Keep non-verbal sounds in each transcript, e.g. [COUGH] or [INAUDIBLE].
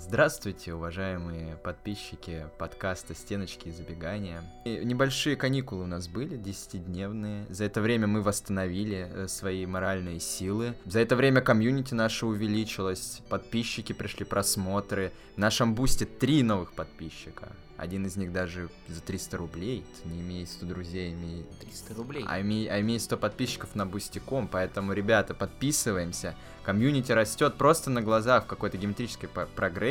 Здравствуйте, уважаемые подписчики подкаста «Стеночки и забегания». И небольшие каникулы у нас были, десятидневные. За это время мы восстановили э, свои моральные силы. За это время комьюнити наше увеличилось, подписчики пришли, просмотры. В нашем бусте три новых подписчика. Один из них даже за 300 рублей. Ты не имеет 100 друзей, имеет... 300 рублей. А имеет, а имеет 100 подписчиков на бустиком, поэтому, ребята, подписываемся. Комьюнити растет просто на глазах в какой-то геометрической прогрессии.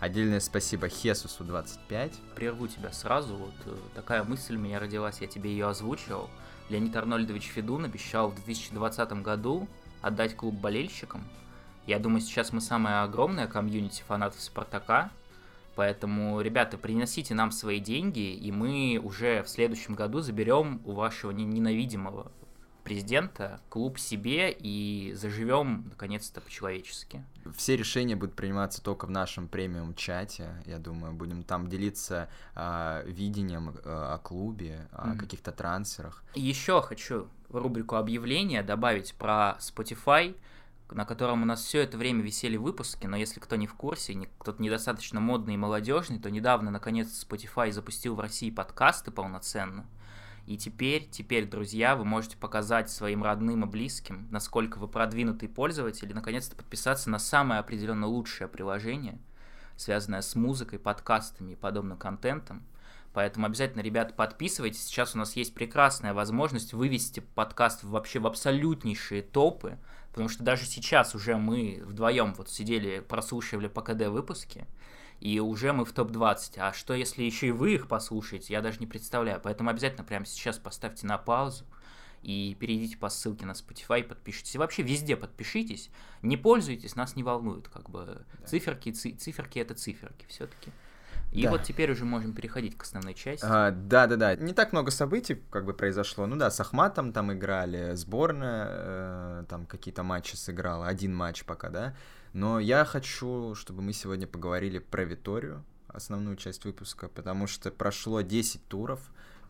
Отдельное спасибо Хесусу 25. Прерву тебя сразу. Вот э, такая мысль у меня родилась, я тебе ее озвучивал. Леонид Арнольдович Федун обещал в 2020 году отдать клуб болельщикам. Я думаю, сейчас мы самая огромная комьюнити фанатов Спартака, Поэтому, ребята, приносите нам свои деньги, и мы уже в следующем году заберем у вашего ненавидимого президента клуб себе и заживем наконец-то по-человечески. Все решения будут приниматься только в нашем премиум чате. Я думаю, будем там делиться э, видением э, о клубе, о mm-hmm. каких-то трансферах. Еще хочу в рубрику объявления добавить про Spotify на котором у нас все это время висели выпуски, но если кто не в курсе, кто-то недостаточно модный и молодежный, то недавно, наконец, Spotify запустил в России подкасты полноценно. И теперь, теперь, друзья, вы можете показать своим родным и близким, насколько вы продвинутый пользователь, и наконец-то подписаться на самое определенно лучшее приложение, связанное с музыкой, подкастами и подобным контентом. Поэтому обязательно, ребят, подписывайтесь. Сейчас у нас есть прекрасная возможность вывести подкаст вообще в абсолютнейшие топы. Потому что даже сейчас уже мы вдвоем вот сидели, прослушивали по КД выпуски, и уже мы в топ-20. А что, если еще и вы их послушаете, я даже не представляю. Поэтому обязательно прямо сейчас поставьте на паузу и перейдите по ссылке на Spotify, подпишитесь. И вообще везде подпишитесь. Не пользуйтесь, нас не волнует. Как бы да. циферки, ци- циферки это циферки все-таки. И да. вот теперь уже можем переходить к основной части. А, да, да, да. Не так много событий как бы произошло. Ну да, с Ахматом там играли, сборная э, там какие-то матчи сыграла, один матч пока, да. Но я хочу, чтобы мы сегодня поговорили про Виторию, основную часть выпуска, потому что прошло 10 туров.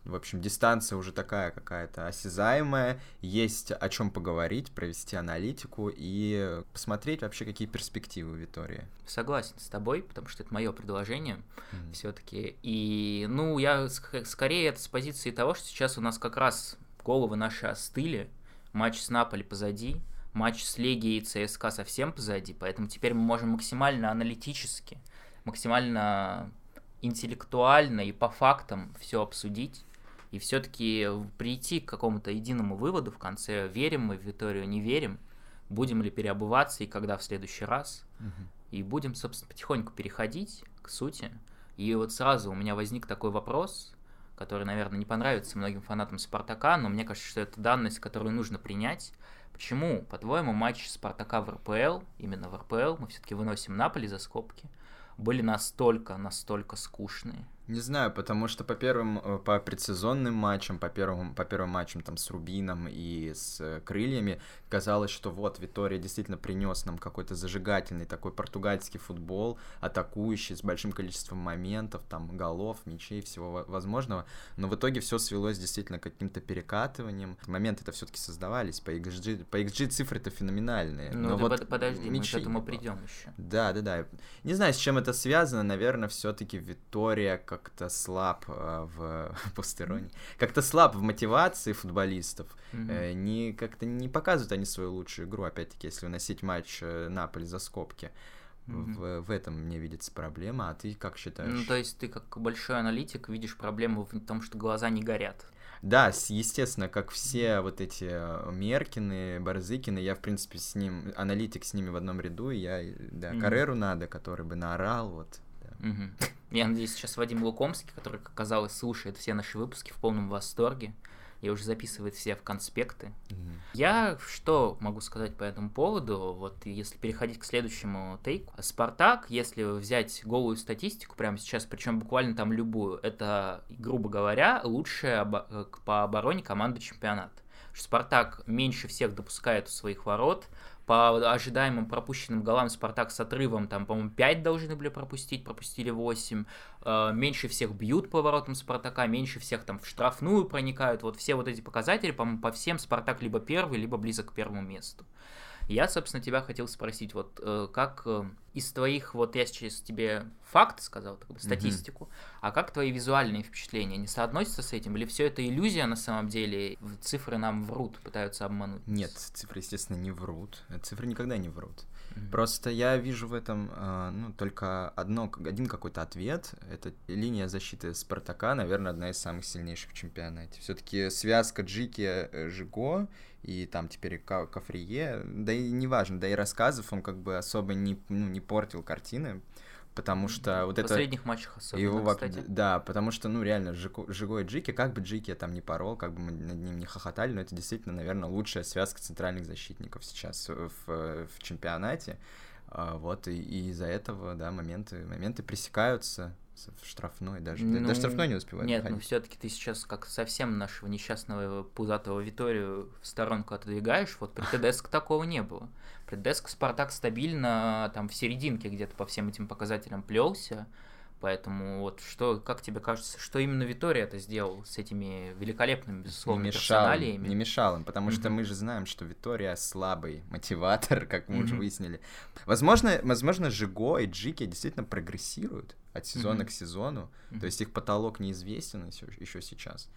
В общем, дистанция уже такая какая-то осязаемая, есть о чем поговорить, провести аналитику и посмотреть вообще, какие перспективы у Витории. Согласен с тобой, потому что это мое предложение mm-hmm. все-таки. И, ну, я ск- скорее это с позиции того, что сейчас у нас как раз головы наши остыли, матч с Наполи позади, матч с Легией и ЦСКА совсем позади, поэтому теперь мы можем максимально аналитически, максимально интеллектуально и по фактам все обсудить и все-таки прийти к какому-то единому выводу в конце, верим мы в Виторию, не верим, будем ли переобуваться и когда в следующий раз. Угу. И будем, собственно, потихоньку переходить к сути. И вот сразу у меня возник такой вопрос, который, наверное, не понравится многим фанатам Спартака, но мне кажется, что это данность, которую нужно принять. Почему, по-твоему, матч Спартака в РПЛ, именно в РПЛ, мы все-таки выносим Наполи за скобки, были настолько, настолько скучные? Не знаю, потому что по первым, э, по предсезонным матчам, по первым, по первым матчам там с Рубином и с э, Крыльями, казалось, что вот Витория действительно принес нам какой-то зажигательный такой португальский футбол, атакующий, с большим количеством моментов, там, голов, мячей, всего возможного, но в итоге все свелось действительно к каким-то перекатыванием. Моменты это все-таки создавались, по XG, по XG цифры-то феноменальные. Ну, но вот подожди, мы к этому придем еще. Да, да, да. Не знаю, с чем это связано, наверное, все-таки Витория как как-то слаб э, в [LAUGHS] постероне, как-то слаб в мотивации футболистов. Mm-hmm. Не как-то не показывают они свою лучшую игру, опять-таки, если выносить матч э, Наполи за скобки. Mm-hmm. В, в этом мне видится проблема, а ты как считаешь? Ну, то есть ты как большой аналитик видишь проблему в том, что глаза не горят. Да, естественно, как все вот эти Меркины, Барзыкины, я, в принципе, с ним, аналитик с ними в одном ряду, и я, да, mm-hmm. Кареру надо, который бы наорал, вот, Угу. Я надеюсь, сейчас Вадим Лукомский, который, как оказалось, слушает все наши выпуски в полном восторге и уже записывает все в конспекты. Mm-hmm. Я что могу сказать по этому поводу? Вот если переходить к следующему тейку. Спартак, если взять голую статистику прямо сейчас, причем буквально там любую, это, грубо говоря, лучшая обо- по обороне команда чемпионата. Спартак меньше всех допускает у своих ворот, по ожидаемым пропущенным голам Спартак с отрывом, там, по-моему, 5 должны были пропустить, пропустили 8. Э, меньше всех бьют по воротам Спартака, меньше всех там в штрафную проникают. Вот все вот эти показатели, по-моему, по всем Спартак либо первый, либо близок к первому месту. Я, собственно, тебя хотел спросить, вот э, как э, из твоих, вот я сейчас тебе факт сказал, так статистику, mm-hmm. а как твои визуальные впечатления? Не соотносятся с этим? Или все это иллюзия на самом деле? Цифры нам врут, пытаются обмануть? Нет, цифры, естественно, не врут. Цифры никогда не врут. Mm-hmm. Просто я вижу в этом э, ну, только одно, один какой-то ответ. Это линия защиты Спартака, наверное, одна из самых сильнейших в чемпионате. Все-таки связка Джики э, Жиго и там теперь Кафрие, да и неважно, да и рассказов он как бы особо не, ну, не портил картины потому что вот в это... В последних матчах особенно, его, кстати. Да, потому что, ну, реально, Жиго и Джики, как бы Джики там не порол, как бы мы над ним не хохотали, но это действительно, наверное, лучшая связка центральных защитников сейчас в, в чемпионате. А, вот, и, и из-за этого, да, моменты, моменты пресекаются, в штрафной даже. Ну, даже штрафной не успевает. Нет, выходить. ну все-таки ты сейчас как совсем нашего несчастного пузатого Виторию в сторонку отодвигаешь. Вот при ТДСК такого не было. При ТДСК Спартак стабильно там в серединке где-то по всем этим показателям плелся. Поэтому вот что, как тебе кажется, что именно Витория это сделал с этими великолепными, безусловно, не мешал, Не мешал им, потому mm-hmm. что мы же знаем, что Витория слабый мотиватор, [LAUGHS] как мы mm-hmm. уже выяснили. Возможно, возможно, Жиго и Джики действительно прогрессируют от сезона mm-hmm. к сезону, mm-hmm. то есть их потолок неизвестен еще, сейчас.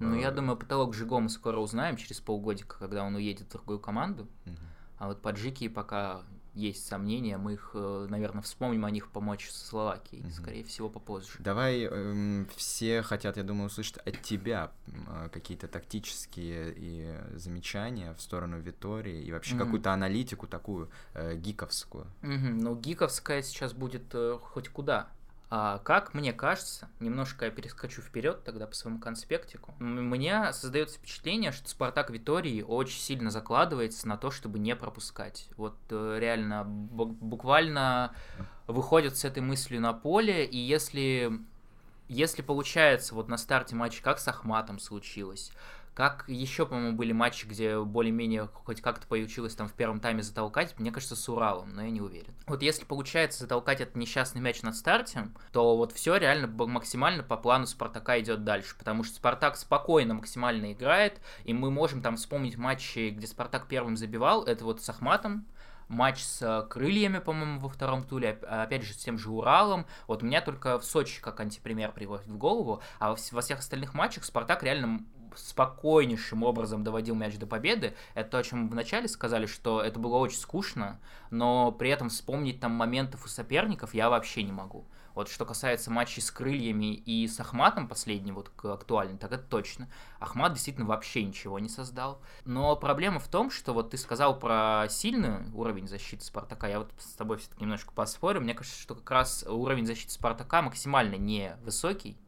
Ну, я э, думаю, потолок Жиго мы скоро узнаем через полгодика, когда он уедет в другую команду. Mm-hmm. А вот по Джики пока есть сомнения, мы их, э, наверное, вспомним о них помочь со Словакией, угу. скорее всего, попозже. Давай, эм, все хотят, я думаю, услышать от тебя э, какие-то тактические и замечания в сторону Витории и вообще угу. какую-то аналитику такую э, гиковскую. Угу. Ну, гиковская сейчас будет э, хоть куда. А как мне кажется, немножко я перескочу вперед тогда по своему конспектику, у меня создается впечатление, что Спартак Витории очень сильно закладывается на то, чтобы не пропускать. Вот э, реально буквально выходят с этой мыслью на поле, и если если получается вот на старте матча, как с Ахматом случилось, как еще, по-моему, были матчи, где более-менее хоть как-то получилось там в первом тайме затолкать, мне кажется, с Уралом, но я не уверен. Вот если получается затолкать этот несчастный мяч на старте, то вот все реально максимально по плану Спартака идет дальше, потому что Спартак спокойно максимально играет, и мы можем там вспомнить матчи, где Спартак первым забивал, это вот с Ахматом, матч с крыльями, по-моему, во втором туле, опять же, с тем же Уралом. Вот у меня только в Сочи как антипример приводит в голову, а во всех остальных матчах Спартак реально спокойнейшим образом доводил мяч до победы. Это то, о чем мы вначале сказали, что это было очень скучно, но при этом вспомнить там моментов у соперников я вообще не могу. Вот что касается матчей с крыльями и с Ахматом последний, вот актуальный, так это точно. Ахмат действительно вообще ничего не создал. Но проблема в том, что вот ты сказал про сильный уровень защиты Спартака, я вот с тобой все-таки немножко поспорю. Мне кажется, что как раз уровень защиты Спартака максимально невысокий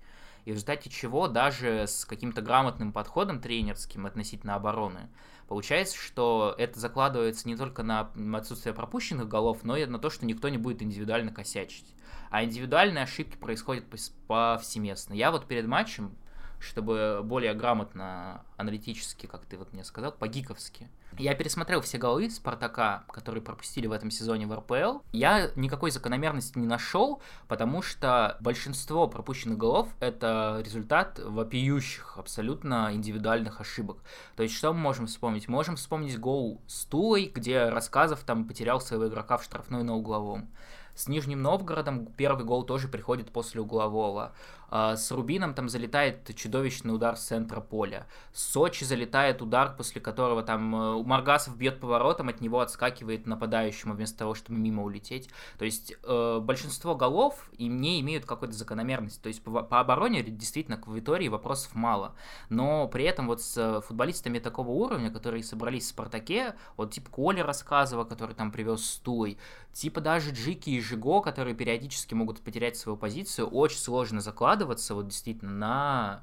и в результате чего даже с каким-то грамотным подходом тренерским относительно обороны, получается, что это закладывается не только на отсутствие пропущенных голов, но и на то, что никто не будет индивидуально косячить. А индивидуальные ошибки происходят повсеместно. Я вот перед матчем чтобы более грамотно, аналитически, как ты вот мне сказал, по-гиковски. Я пересмотрел все голы Спартака, которые пропустили в этом сезоне в РПЛ. Я никакой закономерности не нашел, потому что большинство пропущенных голов — это результат вопиющих, абсолютно индивидуальных ошибок. То есть что мы можем вспомнить? Можем вспомнить гол с Тулой, где Рассказов там потерял своего игрока в штрафной на угловом. С Нижним Новгородом первый гол тоже приходит после углового. А, с Рубином там залетает чудовищный удар с центра поля. С Сочи залетает удар, после которого там э, Маргасов бьет поворотом, от него отскакивает нападающему вместо того, чтобы мимо улететь. То есть э, большинство голов и не имеют какой-то закономерности. То есть по, по обороне действительно к Витории вопросов мало. Но при этом вот с футболистами такого уровня, которые собрались в Спартаке, вот типа Коля рассказывал, который там привез стулой, типа даже Джики и Жиго, которые периодически могут потерять свою позицию, очень сложно закладываться вот действительно на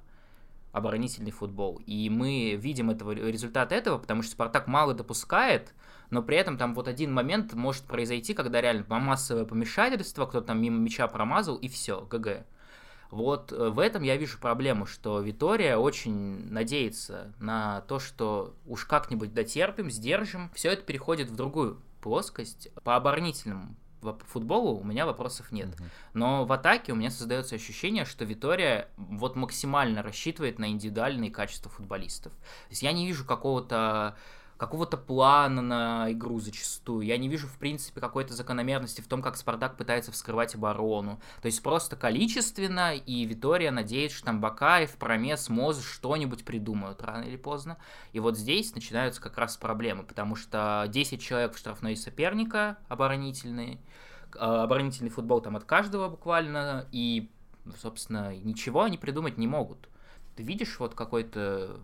оборонительный футбол. И мы видим этого, результат этого, потому что Спартак мало допускает, но при этом там вот один момент может произойти, когда реально массовое помешательство, кто-то там мимо мяча промазал, и все, ГГ. Вот э, в этом я вижу проблему, что Витория очень надеется на то, что уж как-нибудь дотерпим, сдержим. Все это переходит в другую плоскость. По оборонительному футболу у меня вопросов нет. Uh-huh. Но в атаке у меня создается ощущение, что Витория вот максимально рассчитывает на индивидуальные качества футболистов. То есть я не вижу какого-то какого-то плана на игру зачастую. Я не вижу, в принципе, какой-то закономерности в том, как Спартак пытается вскрывать оборону. То есть просто количественно, и Витория надеется, что там Бакаев, Промес, Моз что-нибудь придумают рано или поздно. И вот здесь начинаются как раз проблемы, потому что 10 человек в штрафной соперника оборонительные, а, оборонительный футбол там от каждого буквально, и, собственно, ничего они придумать не могут. Ты видишь вот какой-то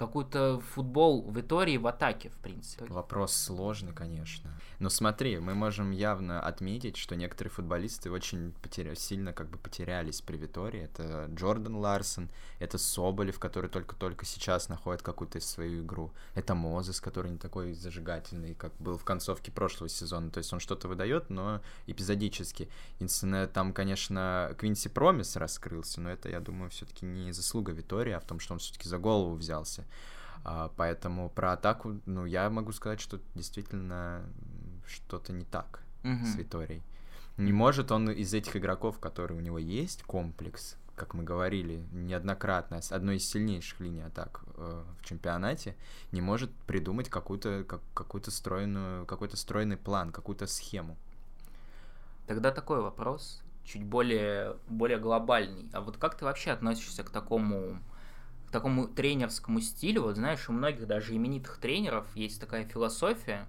какой-то футбол в Итории в атаке, в принципе. Вопрос сложный, конечно. Но смотри, мы можем явно отметить, что некоторые футболисты очень потеря... сильно как бы потерялись при Витории. Это Джордан Ларсон, это Соболев, который только-только сейчас находит какую-то свою игру. Это Мозес, который не такой зажигательный, как был в концовке прошлого сезона. То есть он что-то выдает, но эпизодически. Единственное, там, конечно, Квинси Промис раскрылся, но это, я думаю, все-таки не заслуга Витории, а в том, что он все-таки за голову взялся. А, поэтому про атаку, ну, я могу сказать, что действительно что-то не так mm-hmm. с Виторией. Не может он из этих игроков, которые у него есть, комплекс, как мы говорили неоднократно, одной из сильнейших линий атак э, в чемпионате, не может придумать какую-то как, какую-то стройную, какой-то стройный план, какую-то схему. Тогда такой вопрос, чуть более, более глобальный. А вот как ты вообще относишься к такому такому тренерскому стилю, вот знаешь, у многих даже именитых тренеров есть такая философия,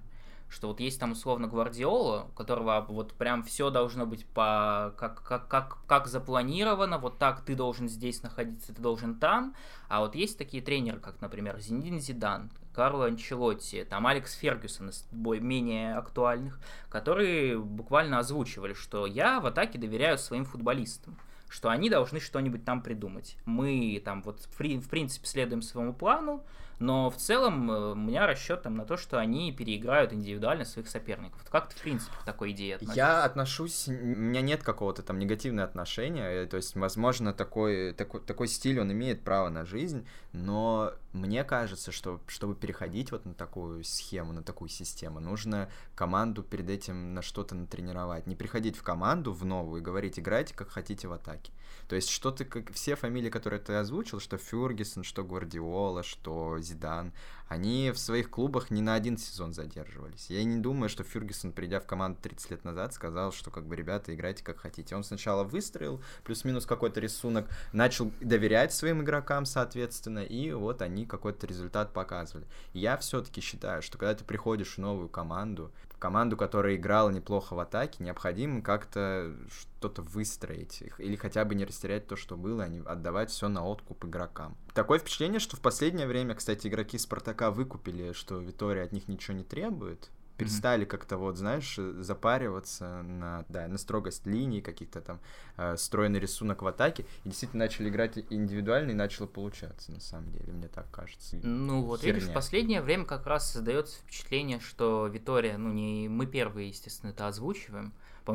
что вот есть там условно Гвардиола, у которого вот прям все должно быть по как, как, как, как запланировано, вот так ты должен здесь находиться, ты должен там, а вот есть такие тренеры, как, например, Зинедин Зидан, Карло Анчелотти, там Алекс Фергюсон из менее актуальных, которые буквально озвучивали, что я в атаке доверяю своим футболистам что они должны что-нибудь там придумать. Мы там вот в, принципе следуем своему плану, но в целом э, у меня расчет там на то, что они переиграют индивидуально своих соперников. Как ты, в принципе, к такой идее относишься? Я отношусь, у меня нет какого-то там негативного отношения, э, то есть, возможно, такой, такой, такой стиль, он имеет право на жизнь, но мне кажется, что чтобы переходить вот на такую схему, на такую систему, нужно команду перед этим на что-то натренировать. Не приходить в команду, в новую, и говорить, играйте как хотите в атаке. То есть, что ты, как все фамилии, которые ты озвучил, что Фюргисон, что Гвардиола, что Зидан, они в своих клубах не на один сезон задерживались. Я не думаю, что Фюргисон, придя в команду 30 лет назад, сказал, что как бы, ребята, играйте как хотите. Он сначала выстроил плюс-минус какой-то рисунок, начал доверять своим игрокам, соответственно, и вот они какой-то результат показывали. Я все-таки считаю, что когда ты приходишь в новую команду, команду, которая играла неплохо в атаке, необходимо как-то что-то выстроить, или хотя бы не растерять то, что было, а не отдавать все на откуп игрокам. Такое впечатление, что в последнее время, кстати, игроки Спартака выкупили, что Витория от них ничего не требует, перестали mm-hmm. как-то вот, знаешь, запариваться на, да, на строгость линий, каких-то там э, стройный рисунок в атаке, и действительно начали играть индивидуально, и начало получаться, на самом деле, мне так кажется. Ну вот, Херня. видишь, в последнее время как раз создается впечатление, что Витория, ну не мы первые, естественно, это озвучиваем,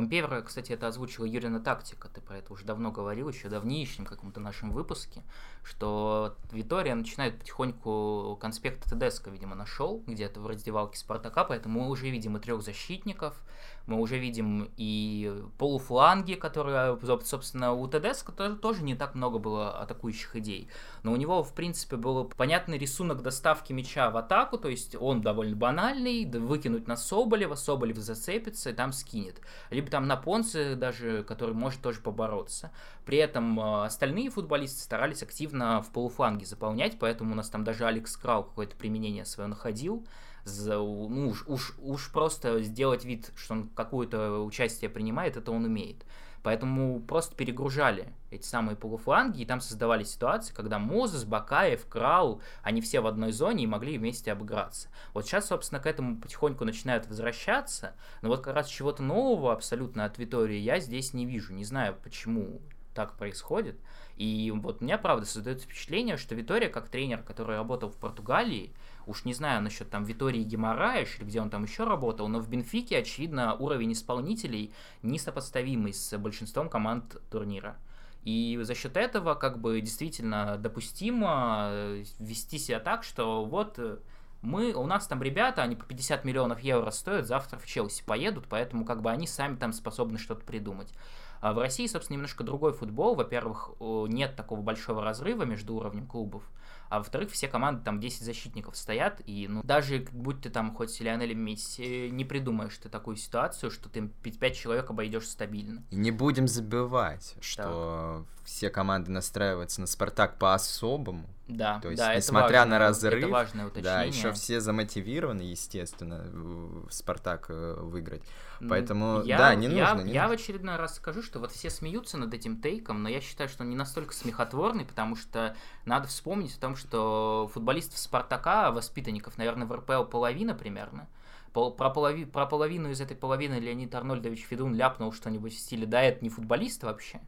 первое, кстати, это озвучила Юрина Тактика, ты про это уже давно говорил, еще давнейшем каком-то нашем выпуске, что Витория начинает потихоньку конспект Тедеско, видимо, нашел где-то в раздевалке Спартака, поэтому мы уже видим и трех защитников, мы уже видим и полуфланги, которые, собственно, у тоже, тоже не так много было атакующих идей. Но у него, в принципе, был понятный рисунок доставки мяча в атаку, то есть он довольно банальный, выкинуть на Соболева, Соболев зацепится и там скинет. Либо там на Понце даже, который может тоже побороться. При этом э, остальные футболисты старались активно в полуфланге заполнять, поэтому у нас там даже Алекс Крау какое-то применение свое находил ну, уж, уж, уж просто сделать вид, что он какое-то участие принимает, это он умеет. Поэтому просто перегружали эти самые полуфланги, и там создавали ситуации, когда Мозес, Бакаев, Крау, они все в одной зоне и могли вместе обыграться. Вот сейчас, собственно, к этому потихоньку начинают возвращаться, но вот как раз чего-то нового абсолютно от Витории я здесь не вижу. Не знаю, почему так происходит. И вот у меня, правда, создается впечатление, что Витория, как тренер, который работал в Португалии, Уж не знаю насчет там Витории Геморраеш или где он там еще работал, но в Бенфике, очевидно, уровень исполнителей несопоставимый с большинством команд турнира. И за счет этого как бы действительно допустимо э, вести себя так, что вот э, мы, у нас там ребята, они по 50 миллионов евро стоят, завтра в Челси поедут, поэтому как бы они сами там способны что-то придумать. А в России, собственно, немножко другой футбол. Во-первых, нет такого большого разрыва между уровнем клубов. А во-вторых, все команды, там 10 защитников стоят, и ну, даже будь ты там хоть Лионель Месси, не придумаешь ты такую ситуацию, что ты 5 человек обойдешь стабильно. И не будем забывать, что так. все команды настраиваются на Спартак по-особому. Да, То есть, да, несмотря это важное, на разрыв, это важное уточнение. да, еще все замотивированы, естественно, в Спартак э, выиграть. Поэтому, я, да, не я, нужно. Не я нужно. в очередной раз скажу, что вот все смеются над этим тейком, но я считаю, что он не настолько смехотворный, потому что надо вспомнить о том, что футболистов Спартака, воспитанников, наверное, в РПЛ половина примерно. Про, полови, про половину из этой половины Леонид Арнольдович Федун ляпнул что-нибудь в стиле «да, это не футболист вообще».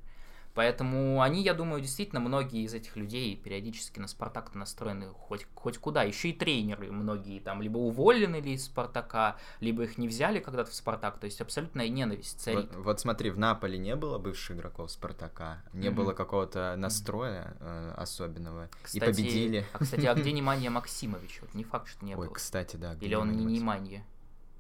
Поэтому они, я думаю, действительно многие из этих людей периодически на Спартак настроены хоть, хоть куда. Еще и тренеры многие там либо уволены ли из Спартака, либо их не взяли когда-то в Спартак. То есть абсолютная ненависть царит. Вот, вот смотри, в Наполе не было бывших игроков Спартака, не mm-hmm. было какого-то настроя э, особенного. Кстати, и победили. А, кстати, а где [LAUGHS] Неманья Максимович? Вот не факт, что не Ой, было. кстати, да. Или он не Неманья?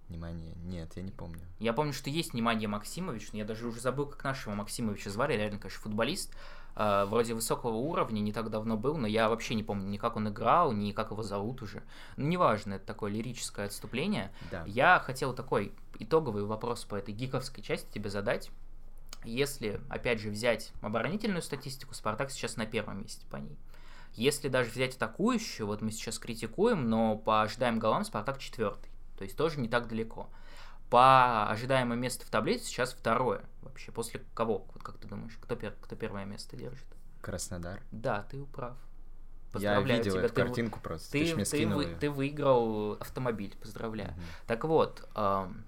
Внимание. Нет, я не помню. Я помню, что есть Внимание Максимович, но я даже уже забыл, как нашего Максимовича звали. Реально, конечно, футболист. Э, вроде высокого уровня, не так давно был, но я вообще не помню ни как он играл, ни как его зовут уже. Ну, неважно, это такое лирическое отступление. Да. Я хотел такой итоговый вопрос по этой гиковской части тебе задать. Если, опять же, взять оборонительную статистику, Спартак сейчас на первом месте по ней. Если даже взять атакующую, вот мы сейчас критикуем, но по ожидаемым голам Спартак четвертый. То есть тоже не так далеко. По ожидаемому месту в таблице сейчас второе. Вообще, после кого? Вот как ты думаешь, кто, пер... кто первое место держит? Краснодар. Да, ты прав. Я видел тебя. эту ты, картинку просто. Ты, Ты, мне ты, вы, её. ты выиграл автомобиль, поздравляю. Мгм. Так вот, эм,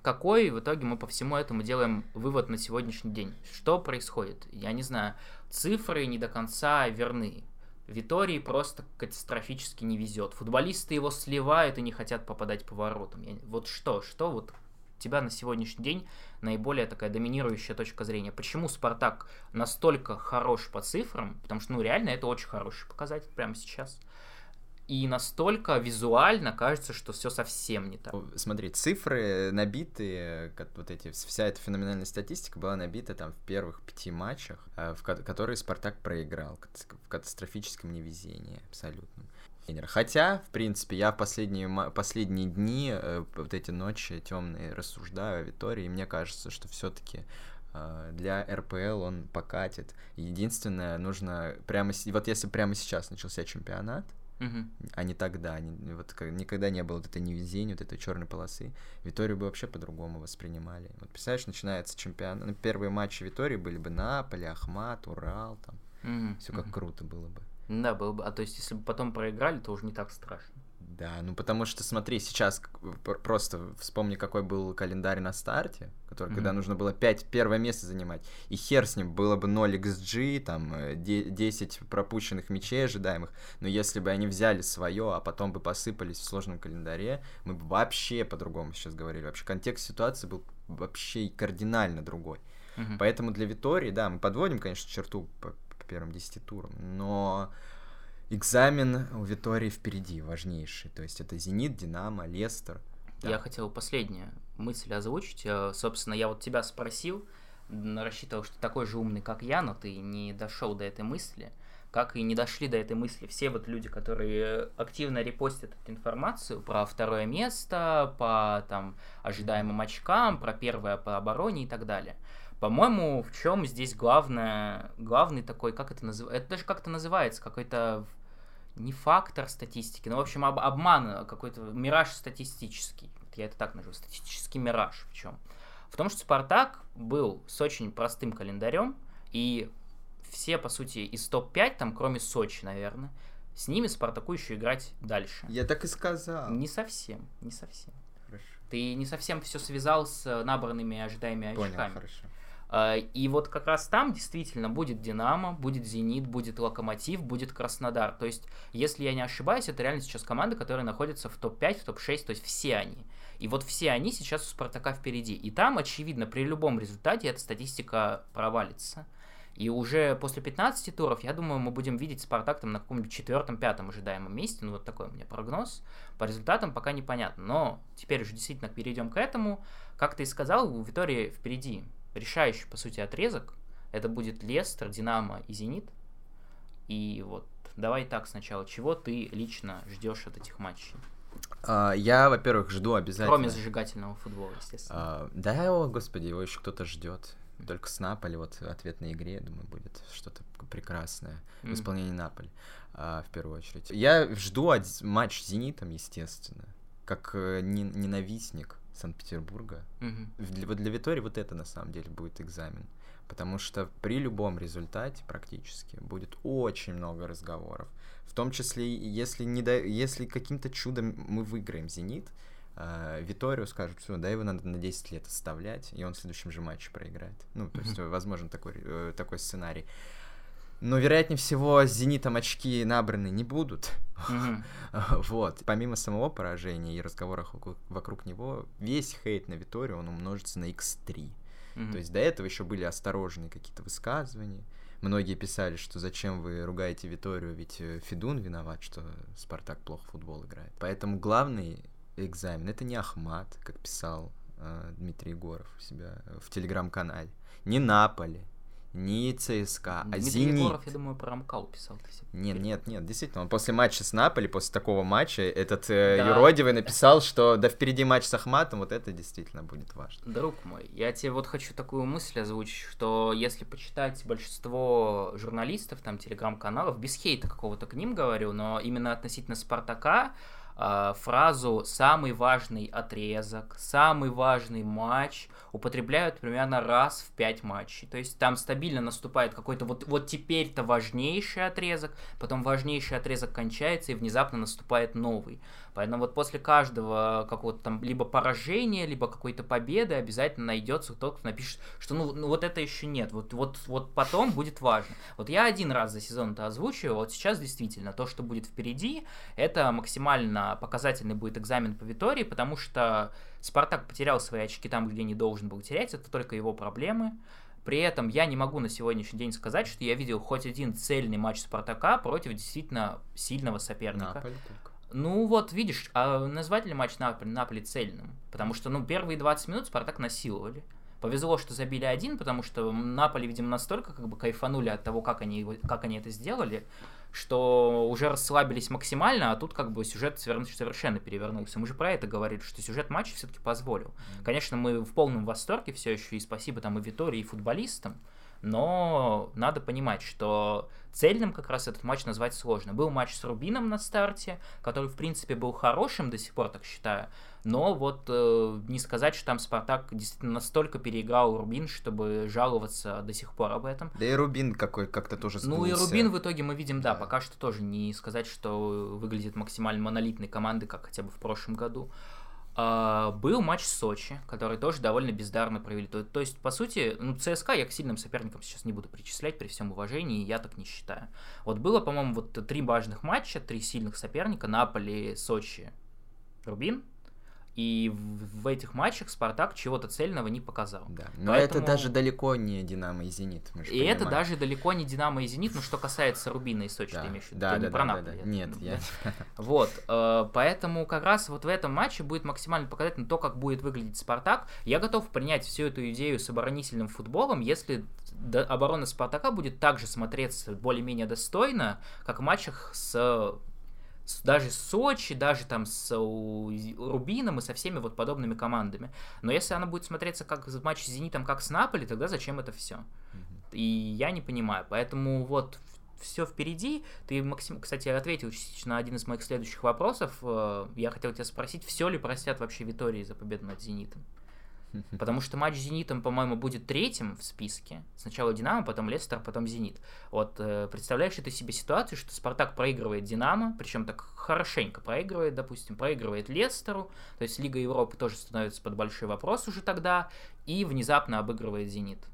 какой в итоге мы по всему этому делаем вывод на сегодняшний день? Что происходит? Я не знаю. Цифры не до конца верны. Витории просто катастрофически не везет. Футболисты его сливают и не хотят попадать по воротам. Я- Вот что, что вот тебя на сегодняшний день наиболее такая доминирующая точка зрения? Почему Спартак настолько хорош по цифрам? Потому что, ну, реально, это очень хороший показатель прямо сейчас. И настолько визуально кажется, что все совсем не так. Смотри, цифры набитые, как вот эти, вся эта феноменальная статистика была набита там в первых пяти матчах, э, в ко- которые Спартак проиграл в катастрофическом невезении абсолютно. Хотя, в принципе, я в последние, последние дни, э, вот эти ночи темные, рассуждаю о Витории, и мне кажется, что все-таки для РПЛ он покатит. Единственное, нужно прямо... Вот если прямо сейчас начался чемпионат, Мгм. а не тогда. не- вот как- никогда не было вот этой невезения, вот этой черной полосы. Виторию бы вообще по-другому воспринимали. Вот представляешь, начинается чемпионат. ну, Первые матчи Витории были бы Наполе, Ахмат, Урал, там. Мгм. Все как Мгм. круто было бы. Да, было бы. А то есть, если бы потом проиграли, то уже не так страшно. Да, ну потому что смотри, сейчас просто вспомни, какой был календарь на старте, который, когда Мгм. нужно было 5 первое место занимать, и хер с ним, было бы 0 XG, там, э, де- 10 пропущенных мячей ожидаемых, но если бы они взяли свое, а потом бы посыпались в сложном календаре, мы бы вообще по-другому сейчас говорили, вообще контекст ситуации был вообще кардинально другой. Мгм. Поэтому для Витории, да, мы подводим, конечно, черту по, по первым 10 турам, но экзамен у Витории впереди важнейший. То есть это Зенит, Динамо, Лестер. Да. Я хотел последнюю мысль озвучить. Э, Собственно, я вот тебя спросил, рассчитывал, что ты такой же умный, как я, но ты не дошел до этой мысли. Как и не дошли до этой мысли все вот люди, которые активно репостят эту информацию про второе место, по там ожидаемым очкам, про первое по обороне и так далее. По-моему, в чем здесь главное, главный такой, как это называется, это даже как-то называется, какой-то не фактор статистики, но, в общем, об- обман, какой-то мираж статистический. Я это так назову, статистический мираж в чем? В том, что Спартак был с очень простым календарем, и все, по сути, из топ-5, там, кроме Сочи, наверное, с ними Спартаку еще играть дальше. Я так и сказал. Не совсем, не совсем. Хорошо. Ты не совсем все связал с набранными ожидаемыми Понял, очками. хорошо. А, И вот как раз там действительно будет Динамо, будет Зенит, будет Локомотив, будет Краснодар. То есть, если я не ошибаюсь, это реально сейчас команды, которые находятся в топ-5, в топ-6, то есть все они. И вот все они сейчас у Спартака впереди. И там, очевидно, при любом результате эта статистика провалится. И уже после 15 туров, я думаю, мы будем видеть Спартак там на каком-нибудь четвертом-пятом ожидаемом месте. Ну, вот такой у меня прогноз. По результатам пока непонятно. Но теперь уже действительно перейдем к этому. Как ты и сказал, у Витории впереди решающий, по сути, отрезок. Это будет Лестер, Динамо и Зенит. И вот давай так сначала. Чего ты лично ждешь от этих матчей? А, я, во-первых, жду обязательно. Кроме зажигательного футбола, естественно. А, да, о, господи, его еще кто-то ждет. Только с Наполи, вот в ответной игре, я думаю, будет что-то прекрасное mm-hmm. в исполнении Наполи, а, в первую очередь. Я жду матч с Зенитом, естественно, как э, ненавистник Санкт-Петербурга. Mm-hmm. Для, вот для Витории вот это на самом деле будет экзамен. Потому что при любом результате практически будет очень много разговоров. В том числе, если, не до... если каким-то чудом мы выиграем «Зенит», э, Виторию скажут, все, да, его надо на 10 лет оставлять, и он в следующем же матче проиграет. Ну, то есть, возможен такой, э, такой сценарий. Но, вероятнее всего, с «Зенитом» очки набраны не будут. [LAUGHS] вот. Помимо самого поражения и разговоров вокруг него, весь хейт на Виторию, он умножится на x3. То есть до этого еще были осторожные какие-то высказывания. Многие писали, что зачем вы ругаете Виторию, ведь э, Федун виноват, что Спартак плохо в футбол играет. Поэтому главный экзамен это не Ахмат, как писал э, Дмитрий Егоров у себя в телеграм-канале, не Наполи, не ЦСКА, а Дмитрий Зенит. Егоров, я думаю, про Амкал писал. Нет, нет, нет, действительно, он после матча с Наполи, после такого матча, этот э, да. юродивый написал, что да впереди матч с Ахматом, вот это действительно будет важно. Друг мой, я тебе вот хочу такую мысль озвучить, что если почитать большинство журналистов, там, телеграм-каналов, без хейта какого-то к ним говорю, но именно относительно Спартака, э, фразу «самый важный отрезок», «самый важный матч» употребляют примерно раз в пять матчей. То есть там стабильно наступает какой-то вот, вот теперь-то важнейший отрезок, потом важнейший отрезок кончается и внезапно наступает новый. Поэтому вот после каждого какого-то там либо поражения, либо какой-то победы обязательно найдется тот, кто напишет, что ну, ну вот это еще нет, вот, вот, вот потом будет важно. Вот я один раз за сезон это озвучиваю, вот сейчас действительно то, что будет впереди, это максимально показательный будет экзамен по Витории, потому что Спартак потерял свои очки там, где не должен был терять, это только его проблемы. При этом я не могу на сегодняшний день сказать, что я видел хоть один цельный матч Спартака против действительно сильного соперника. Наполе только. Ну вот, видишь, а назвать ли матч Наполи, Наполи цельным? Потому что, ну, первые 20 минут Спартак насиловали. Повезло, что забили один, потому что Наполи, видимо, настолько как бы кайфанули от того, как они, как они это сделали, что уже расслабились максимально, а тут как бы сюжет совершенно перевернулся. Мы же про это говорили, что сюжет матча все-таки позволил. Конечно, мы в полном восторге все еще, и спасибо там и Витории, и футболистам, но надо понимать, что цельным как раз этот матч назвать сложно. Был матч с Рубином на старте, который, в принципе, был хорошим, до сих пор так считаю, но вот э, не сказать, что там Спартак действительно настолько переиграл Рубин, чтобы жаловаться до сих пор об этом. Да и Рубин какой как-то тоже сдулся. Ну и Рубин в итоге мы видим, да, да, пока что тоже не сказать, что выглядит максимально монолитной командой, как хотя бы в прошлом году. Uh, был матч Сочи, который тоже довольно бездарно провели. То, то есть, по сути, ну, ЦСКА я к сильным соперникам сейчас не буду причислять при всем уважении, я так не считаю. Вот было, по-моему, вот три важных матча, три сильных соперника, Наполи, Сочи, Рубин, и в этих матчах Спартак чего-то цельного не показал. Да. Но Поэтому... это даже далеко не Динамо и Зенит. и понимаем. это даже далеко не Динамо и Зенит, но что касается Рубина и Сочи, да. ты имеешь в виду? Да, ты да, не про да, Наполе. Да, да. Нет, [LAUGHS] я... Вот, э, поэтому как раз вот в этом матче будет максимально показательно то, как будет выглядеть Спартак. Я готов принять всю эту идею с оборонительным футболом, если оборона Спартака будет также смотреться более-менее достойно, как в матчах с даже с Сочи, даже там с Рубином и со всеми вот подобными командами. Но если она будет смотреться как матч с Зенитом, как с Наполи, тогда зачем это все? И я не понимаю. Поэтому вот все впереди. Ты, Максим, кстати, ответил частично на один из моих следующих вопросов. Э, я хотел тебя спросить, все ли простят вообще Витории за победу над Зенитом? Потому что матч с Зенитом, по-моему, будет третьим в списке. Сначала Динамо, потом Лестер, потом Зенит. Вот э, представляешь ты себе ситуацию, что Спартак проигрывает Динамо, причем так хорошенько проигрывает, допустим, проигрывает Лестеру, то есть Лига Европы тоже становится под большой вопрос уже тогда, и внезапно обыгрывает Зенит.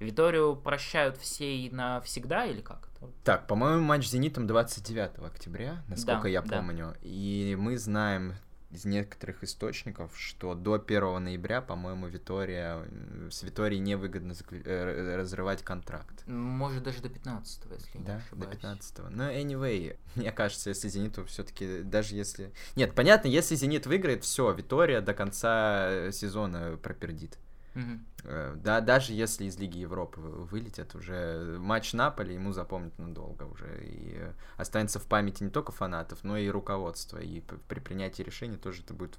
Виторию прощают все и навсегда или как? Так, по-моему, матч с Зенитом 29 октября, насколько да, я помню. Да. И мы знаем из некоторых источников, что до 1 ноября, по-моему, Витория, с Виторией невыгодно э, разрывать контракт. Может, даже до 15 если да, не ошибаюсь. до 15 Но anyway, [LAUGHS] мне кажется, если Зениту все-таки, даже если... Нет, понятно, если Зенит выиграет, все, Витория до конца сезона пропердит. Угу. Да, даже если из Лиги Европы вылетят, уже матч Наполи ему запомнят надолго уже. И останется в памяти не только фанатов, но и руководства. И при принятии решений тоже это будет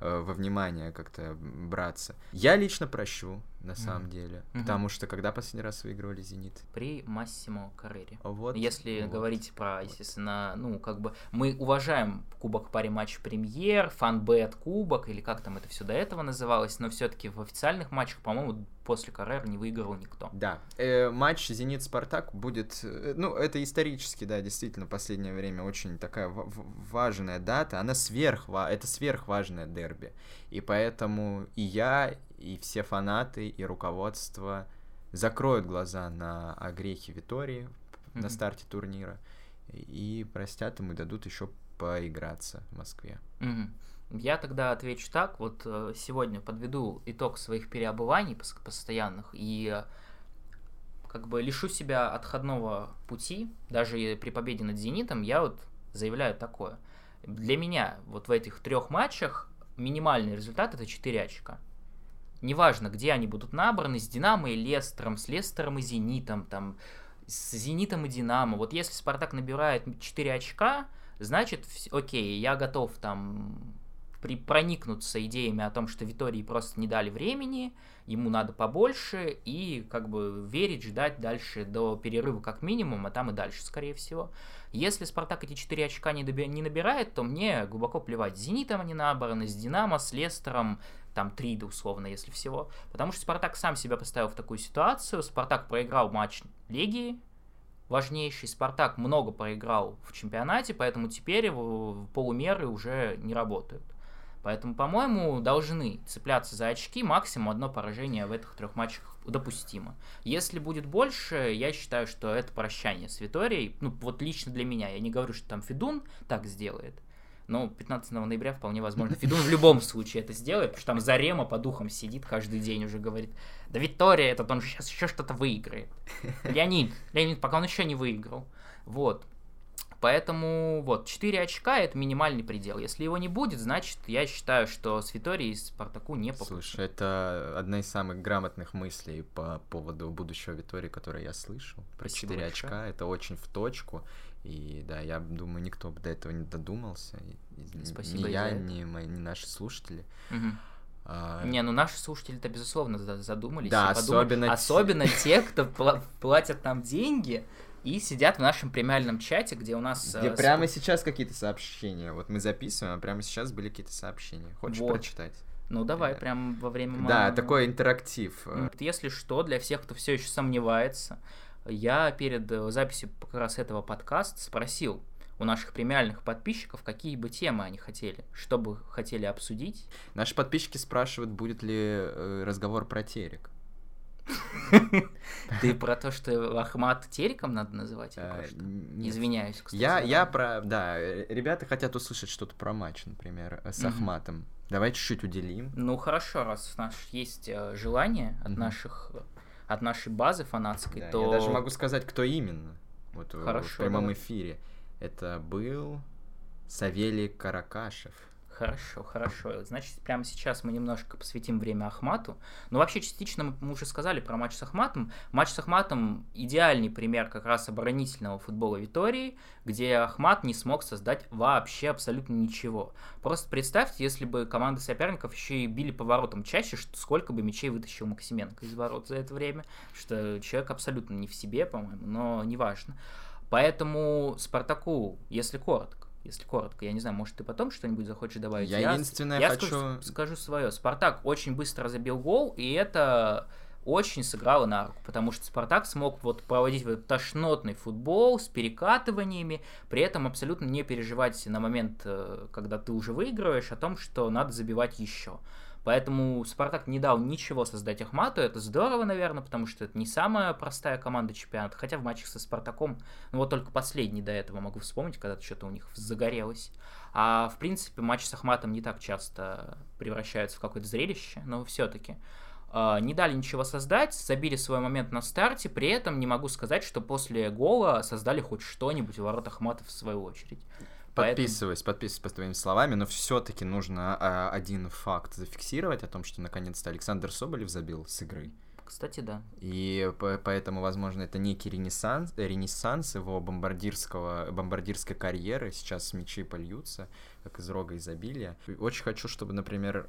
э, во внимание как-то браться. Я лично прощу, на самом mm. деле. Mm-hmm. Потому что когда последний раз выигрывали Зенит? При Массимо Каррере. Вот. Если вот. говорить про, естественно, вот. ну, как бы мы уважаем Кубок паре матч премьер, фанбет Кубок, или как там это все до этого называлось, но все-таки в официальных матчах, по-моему, после Каррера не выиграл никто. Да. Э, матч Зенит-Спартак будет, э, ну, это исторически, да, действительно, последнее время очень такая важная дата, она сверх, это сверхважное дерби. И поэтому и я, и все фанаты, и руководство закроют глаза на огрехи Витории mm-hmm. на старте турнира и простят ему и дадут еще поиграться в Москве. Mm-hmm. Я тогда отвечу так, вот э, сегодня подведу итог своих переобуваний постоянных и как бы лишу себя отходного пути, даже при победе над Зенитом, я вот заявляю такое. Для меня вот в этих трех матчах минимальный результат это 4 очка. Неважно, где они будут набраны, с Динамо и Лестером, с Лестером и Зенитом, там, с Зенитом и Динамо. Вот если Спартак набирает 4 очка, значит, окей, я готов там при, проникнуться идеями о том, что Витории просто не дали времени, ему надо побольше, и как бы верить, ждать дальше до перерыва как минимум, а там и дальше, скорее всего. Если Спартак эти 4 очка не, доби- не набирает, то мне глубоко плевать. С Зенитом они набраны, с Динамо, с Лестером, там 3 условно, если всего. Потому что Спартак сам себя поставил в такую ситуацию. Спартак проиграл матч Легии, важнейший. Спартак много проиграл в чемпионате, поэтому теперь полумеры уже не работают. Поэтому, по-моему, должны цепляться за очки. Максимум одно поражение в этих трех матчах допустимо. Если будет больше, я считаю, что это прощание с Виторией. Ну, вот лично для меня. Я не говорю, что там Федун так сделает. Но 15 ноября вполне возможно. [LAUGHS] Федун в любом случае это сделает, потому что там Зарема по духам сидит каждый день уже говорит, да Виктория этот, он сейчас еще что-то выиграет. [LAUGHS] Леонид, Леонид, пока он еще не выиграл. Вот. Поэтому вот, 4 очка это минимальный предел. Если его не будет, значит, я считаю, что с Виторией Спартаку не по Слушай, это одна из самых грамотных мыслей по поводу будущего Витории, которую я слышал. Про Спасибо 4 большое. очка, это очень в точку. И да, я думаю, никто бы до этого не додумался. Спасибо ни я, ни, мои, ни наши слушатели. Угу. А... Не, ну наши слушатели-то, безусловно, задумались. Да, особенно... Особенно те, кто платят нам деньги и сидят в нашем премиальном чате, где у нас... Где э, прямо сейчас какие-то сообщения. Вот мы записываем, а прямо сейчас были какие-то сообщения. Хочешь вот. прочитать? Ну давай, да. прям во время... Да, такой интерактив. Если что, для всех, кто все еще сомневается, я перед э, записью как раз этого подкаста спросил у наших премиальных подписчиков, какие бы темы они хотели, что бы хотели обсудить. Наши подписчики спрашивают, будет ли э, разговор про терек. Ты про то, что Ахмат Териком надо называть? А, Извиняюсь, кстати. Я, я про... Да, ребята хотят услышать что-то про матч, например, с Ахматом. Давай чуть-чуть уделим. Ну хорошо, раз у нас есть э, желание от наших от нашей базы фанатской, то... Я даже могу сказать, кто именно. Вот Хорошо, в прямом давай. эфире. Это был Савелий Каракашев. Хорошо, хорошо. Значит, прямо сейчас мы немножко посвятим время Ахмату. Но вообще частично мы уже сказали про матч с Ахматом. Матч с Ахматом идеальный пример как раз оборонительного футбола Витории, где Ахмат не смог создать вообще абсолютно ничего. Просто представьте, если бы команды соперников еще и били поворотом чаще, что сколько бы мячей вытащил Максименко из ворот за это время, что человек абсолютно не в себе, по-моему, но неважно. Поэтому Спартаку, если коротко, если коротко. Я не знаю, может, ты потом что-нибудь захочешь добавить? Я, я единственное я хочу... скажу, скажу свое. Спартак очень быстро забил гол, и это очень сыграло на руку, потому что Спартак смог вот проводить вот тошнотный футбол с перекатываниями, при этом абсолютно не переживать на момент, э, когда ты уже выигрываешь, о том, что надо забивать еще. Поэтому Спартак не дал ничего создать Ахмату. Это здорово, наверное, потому что это не самая простая команда чемпионата. Хотя в матчах со Спартаком, ну вот только последний до этого могу вспомнить, когда что-то у них загорелось. А в принципе матч с Ахматом не так часто превращаются в какое-то зрелище, но все-таки. Uh, не дали ничего создать, забили свой момент на старте, при этом не могу сказать, что после гола создали хоть что-нибудь в воротах Ахмата в свою очередь. Подписываюсь, подписываюсь под твоими словами, но все-таки нужно а, один факт зафиксировать о том, что наконец-то Александр Соболев забил с игры. Кстати, да. И по поэтому, возможно, это некий ренессанс, ренессанс его бомбардирского, бомбардирской карьеры. Сейчас мячи польются, как из рога изобилия. Очень хочу, чтобы, например,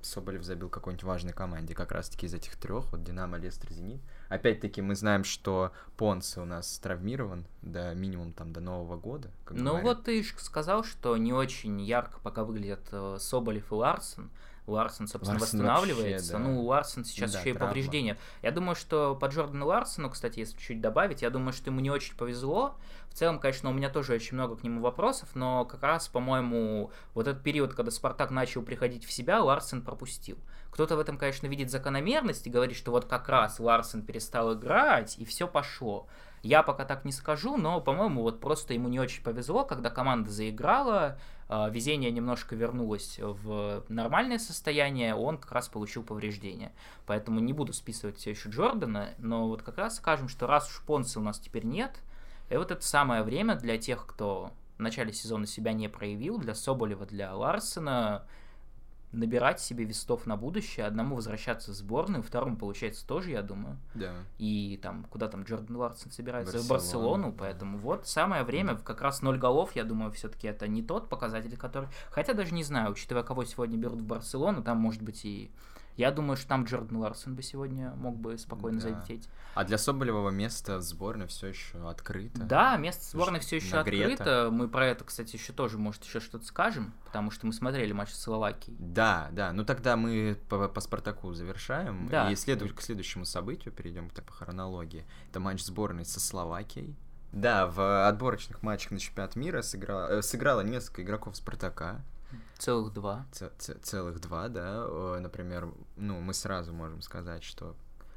Соболев забил какой-нибудь важной команде, как раз-таки из этих трех, вот Динамо, Лестер, Зенит. Опять-таки мы знаем, что Понце у нас травмирован до минимум там до Нового года. ну говорят. вот ты сказал, что не очень ярко пока выглядят э, Соболев и Ларсон. Ларсон, собственно, Ларсон восстанавливается. Вообще, да. Ну, у Ларсона сейчас да, еще и травма. повреждения. Я думаю, что по Джордану Ларсону, кстати, если чуть добавить, я думаю, что ему не очень повезло. В целом, конечно, у меня тоже очень много к нему вопросов, но как раз, по-моему, вот этот период, когда Спартак начал приходить в себя, Ларсен пропустил. Кто-то в этом, конечно, видит закономерность и говорит, что вот как раз Ларсен перестал играть, и все пошло. Я пока так не скажу, но, по-моему, вот просто ему не очень повезло, когда команда заиграла, везение немножко вернулось в нормальное состояние, он как раз получил повреждения. Поэтому не буду списывать все еще Джордана, но вот как раз скажем, что раз уж Понса у нас теперь нет, и вот это самое время для тех, кто в начале сезона себя не проявил, для Соболева, для Ларсена, набирать себе вестов на будущее, одному возвращаться в сборную, второму, получается, тоже, я думаю. Да. И там, куда там Джордан Ларсон собирается? Барселона, в Барселону, поэтому вот самое время, да. как раз ноль голов, я думаю, все-таки это не тот показатель, который... Хотя даже не знаю, учитывая, кого сегодня берут в Барселону, там может быть и я думаю, что там Джордан Ларсон бы сегодня мог бы спокойно да. залететь. А для Соболевого место в сборной все еще открыто. Да, место в сборной все еще нагрето. открыто. Мы про это, кстати, еще тоже, может, еще что-то скажем, потому что мы смотрели матч с Словакией. Да, да. Ну тогда мы по, по Спартаку завершаем. Да. И следует к следующему событию перейдем так по хронологии. Это матч сборной со Словакией. Да, в отборочных матчах на чемпионат мира сыграла, э, сыграло несколько игроков Спартака. Целых два. Ц целых два, да. Например, ну, мы сразу можем сказать, что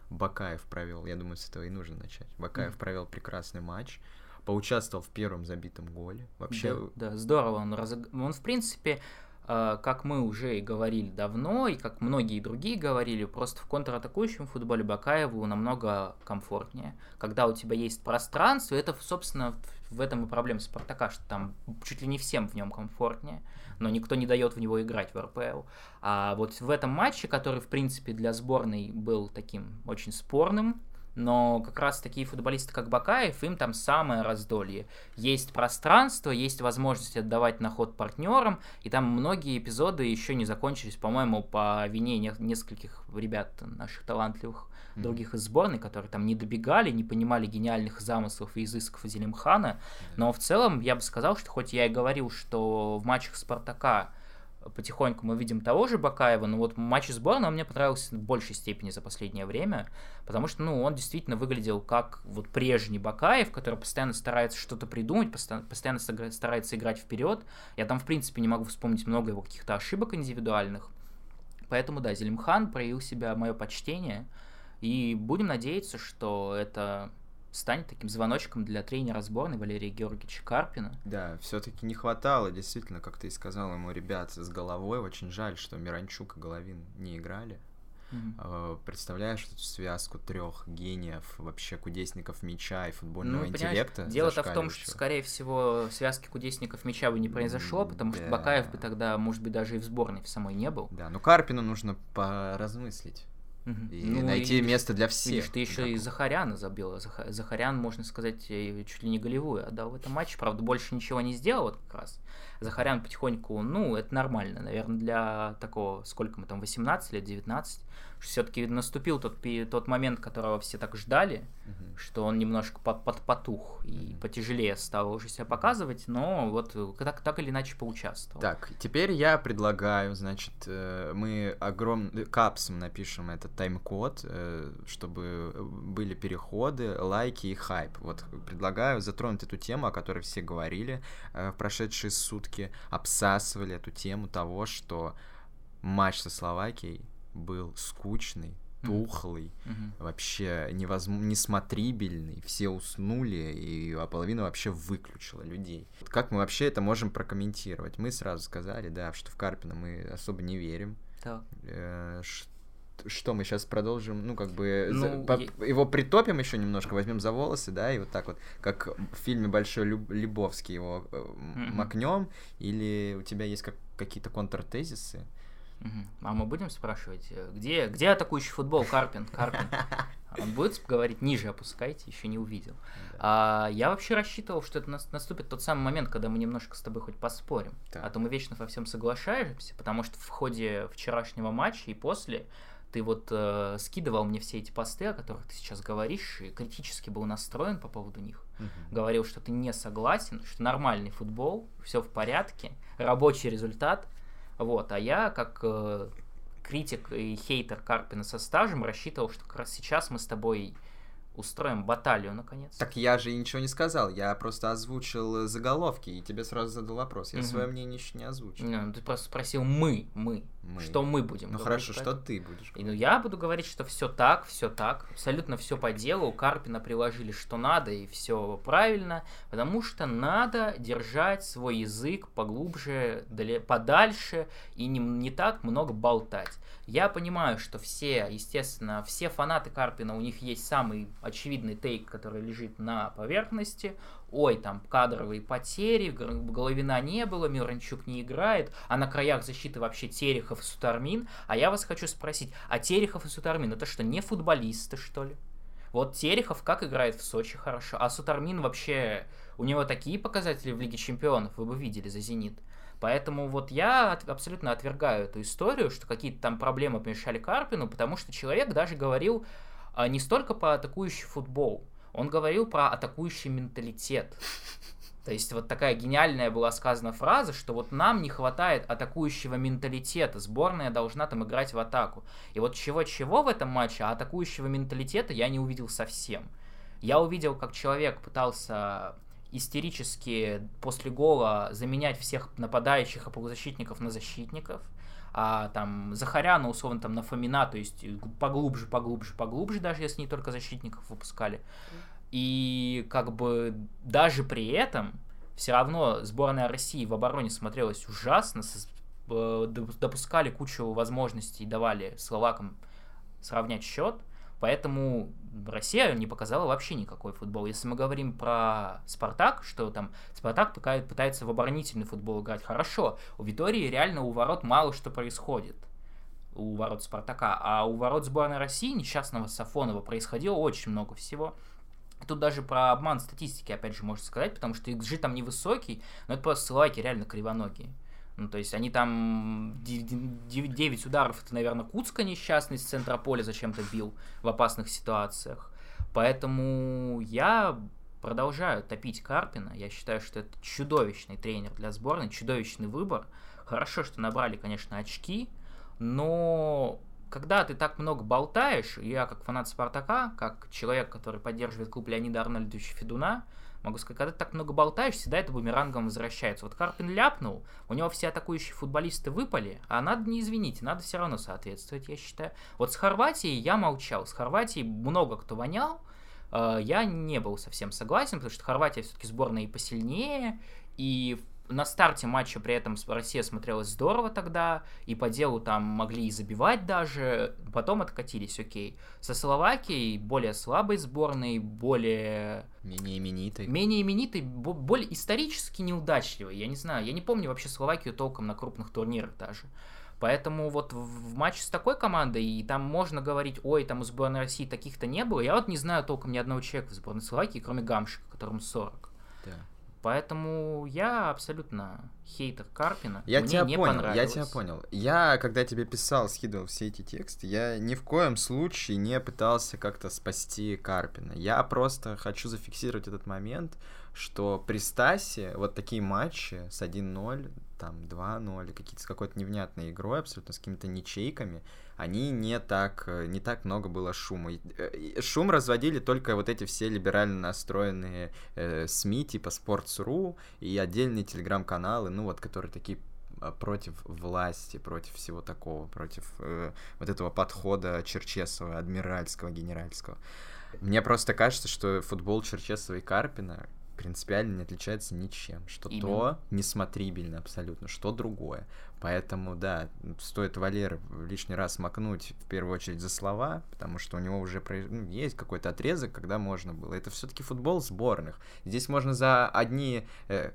Бакаев провел, я думаю, с этого и нужно начать. Бакаев mm. провел прекрасный матч, поучаствовал в первом забитом голе. Вообще... Да, да здорово. Он, раз... он, в принципе, как мы уже и говорили давно, и как многие другие говорили, просто в контратакующем футболе Бакаеву намного комфортнее. Когда у тебя есть пространство, это, собственно, в этом и проблема Спартака, что там чуть ли не всем в нем комфортнее но никто не дает в него играть в РПЛ. А вот в этом матче, который, в принципе, для сборной был таким очень спорным, но как раз такие футболисты, как Бакаев, им там самое раздолье. Есть пространство, есть возможность отдавать на ход партнерам, и там многие эпизоды еще не закончились, по-моему, по вине нескольких ребят наших талантливых других из сборной, которые там не добегали, не понимали гениальных замыслов и изысков Зелимхана. Но в целом я бы сказал, что хоть я и говорил, что в матчах Спартака потихоньку мы видим того же Бакаева, но вот матч сборной он мне понравился в большей степени за последнее время, потому что, ну, он действительно выглядел как вот прежний Бакаев, который постоянно старается что-то придумать, постоянно старается играть вперед. Я там, в принципе, не могу вспомнить много его каких-то ошибок индивидуальных. Поэтому, да, Зелимхан проявил себя мое почтение. И будем надеяться, что это станет таким звоночком для тренера сборной Валерия Георгиевича Карпина. Да, все-таки не хватало, действительно, как ты и сказал ему, ребят, с головой. Очень жаль, что Миранчук и Головин не играли. Mm-hmm. Представляешь эту связку трех гениев, вообще кудесников мяча и футбольного ну, интеллекта? Дело-то в том, что, скорее всего, связки кудесников мяча бы не произошло, потому да. что Бакаев бы тогда, может быть, даже и в сборной в самой не был. Да, но Карпину нужно поразмыслить. И ну, найти и, место для всех. Видишь, ты еще и Захаряна забил. Захарян, можно сказать, чуть ли не голевую отдал в этом матче. Правда, больше ничего не сделал вот как раз. Захарян потихоньку, ну, это нормально, наверное, для такого, сколько мы там, 18 лет, 19 все-таки наступил тот, тот момент, которого все так ждали, угу. что он немножко под, под потух и потяжелее стал уже себя показывать, но вот так, так или иначе поучаствовал. Так, теперь я предлагаю, значит, э, мы огромным капсом напишем этот тайм-код, э, чтобы были переходы, лайки и хайп. Вот предлагаю затронуть эту тему, о которой все говорили э, в прошедшие сутки, обсасывали эту тему того, что матч со Словакией был скучный, тухлый, mm-hmm. вообще невозможно, несмотрибельный, все уснули, и а половина вообще выключила людей. Как мы вообще это можем прокомментировать? Мы сразу сказали, да, что в Карпина мы особо не верим. Так. Э, что мы сейчас продолжим, ну, как бы, Ну, за- по- е- его притопим еще немножко, возьмем за волосы, да, и вот так вот, как в фильме Большой Люб- Лебовский его э, макнем, или у тебя есть как, какие-то контртезисы? А мы будем спрашивать, э, где, где атакующий футбол, Карпин, Карпин? [LAUGHS] Он будет говорить ниже опускайте, еще не увидел. А, я вообще рассчитывал, что это нас- наступит тот самый момент, когда мы немножко с тобой хоть поспорим. Так. А то мы вечно во всем соглашаемся, потому что в ходе вчерашнего матча и после ты вот э, скидывал мне все эти посты, о которых ты сейчас говоришь, и критически был настроен по поводу них. Мгм. Говорил, что ты не согласен, что нормальный футбол, все в порядке, рабочий результат. Вот, а я, как э, критик и хейтер Карпина со стажем, рассчитывал, что как раз сейчас мы с тобой устроим баталию, наконец. Так я же ничего не сказал, я просто озвучил заголовки, и тебе сразу задал вопрос. Я Мгм. свое мнение еще не озвучил. Ну, ты просто спросил мы, мы, Мы. что мы будем Ну говорить, хорошо, что ты будешь? И, ну, я буду говорить, что все так, все так, абсолютно все по делу. У Карпина приложили что надо, и все правильно, потому что надо держать свой язык поглубже, подальше и не, не так много болтать. Я понимаю, что все, естественно, все фанаты Карпина, у них есть самый очевидный тейк, который лежит на поверхности. Ой, там кадровые потери, Головина не было, Миранчук не играет, а на краях защиты вообще Терехов и Сутармин. А я вас хочу спросить, а Терехов и Сутармин это что, не футболисты, что ли? Вот Терехов как играет в Сочи хорошо, а Сутармин вообще, у него такие показатели в Лиге Чемпионов, вы бы видели за Зенит. Поэтому вот я от- абсолютно отвергаю эту историю, что какие-то там проблемы помешали Карпину, потому что человек даже говорил не столько по атакующий футбол, он говорил про атакующий менталитет. То есть вот такая гениальная была сказана фраза, что вот нам не хватает атакующего менталитета, сборная должна там играть в атаку. И вот чего-чего в этом матче, а атакующего менталитета я не увидел совсем. Я увидел, как человек пытался истерически после гола заменять всех нападающих и полузащитников на защитников, а там Захаряна условно там на Фомина, то есть поглубже, поглубже, поглубже, даже если не только защитников выпускали. И как бы даже при этом все равно сборная России в обороне смотрелась ужасно, э, доп- допускали кучу возможностей, давали словакам сравнять счет, поэтому Россия не показала вообще никакой футбол. Если мы говорим про Спартак, что там Спартак пытается в оборонительный футбол играть, хорошо, у Витории реально у ворот мало что происходит у ворот Спартака, а у ворот сборной России несчастного Сафонова происходило очень много всего. Тут даже про обман статистики, опять же, можно сказать, потому что XG там невысокий, но это просто словаки реально кривоногие. Ну, то есть они там 9 ударов, это, наверное, Куцка несчастный с центра поля зачем-то бил в опасных ситуациях. Поэтому я продолжаю топить Карпина. Я считаю, что это чудовищный тренер для сборной, чудовищный выбор. Хорошо, что набрали, конечно, очки, но когда ты так много болтаешь, я как фанат Спартака, как человек, который поддерживает клуб Леонида Арнольдовича Федуна, могу сказать, когда ты так много болтаешь, всегда это бумерангом возвращается. Вот Карпин ляпнул, у него все атакующие футболисты выпали, а надо не извините, надо все равно соответствовать, я считаю. Вот с Хорватией я молчал, с Хорватией много кто вонял, э, я не был совсем согласен, потому что Хорватия все-таки сборная и посильнее, и на старте матча при этом Россия смотрелась здорово тогда, и по делу там могли и забивать даже, потом откатились, окей. Со Словакией более слабой сборной, более Менее именитый. менее именитый, бо- более исторически неудачливый. Я не знаю, я не помню вообще Словакию толком на крупных турнирах даже. Поэтому вот в в матче с такой командой, и там можно говорить, ой, там у сборной России таких-то не было, я вот не знаю толком ни одного человека в сборной Словакии, кроме Гамшика, которому 40. Поэтому я абсолютно хейтер Карпина. Я Мне тебя не понял, я понравилось. тебя понял. Я, когда тебе писал, скидывал все эти тексты, я ни в коем случае не пытался как-то спасти Карпина. Я просто хочу зафиксировать этот момент, что при Стасе вот такие матчи с 1-0, там 2-0, какие-то с какой-то невнятной игрой, абсолютно с какими-то ничейками, они не так, э, не так много было шума. Э, и Шум разводили только вот эти все либерально настроенные э, СМИ, типа Sports.ru и отдельные телеграм-каналы, ну вот, которые такие а, против власти, против всего такого, против э, вот этого подхода Черчесова, адмиральского, генеральского. Мне просто кажется, что футбол Черчесова и Карпина принципиально не отличается ничем. Что Именно. то несмотрибельно абсолютно, что другое. Поэтому, да, стоит Валер лишний раз макнуть в первую очередь за слова, потому что у него уже ну, есть какой-то отрезок, когда можно было. Это все-таки футбол сборных. Здесь можно за одни э,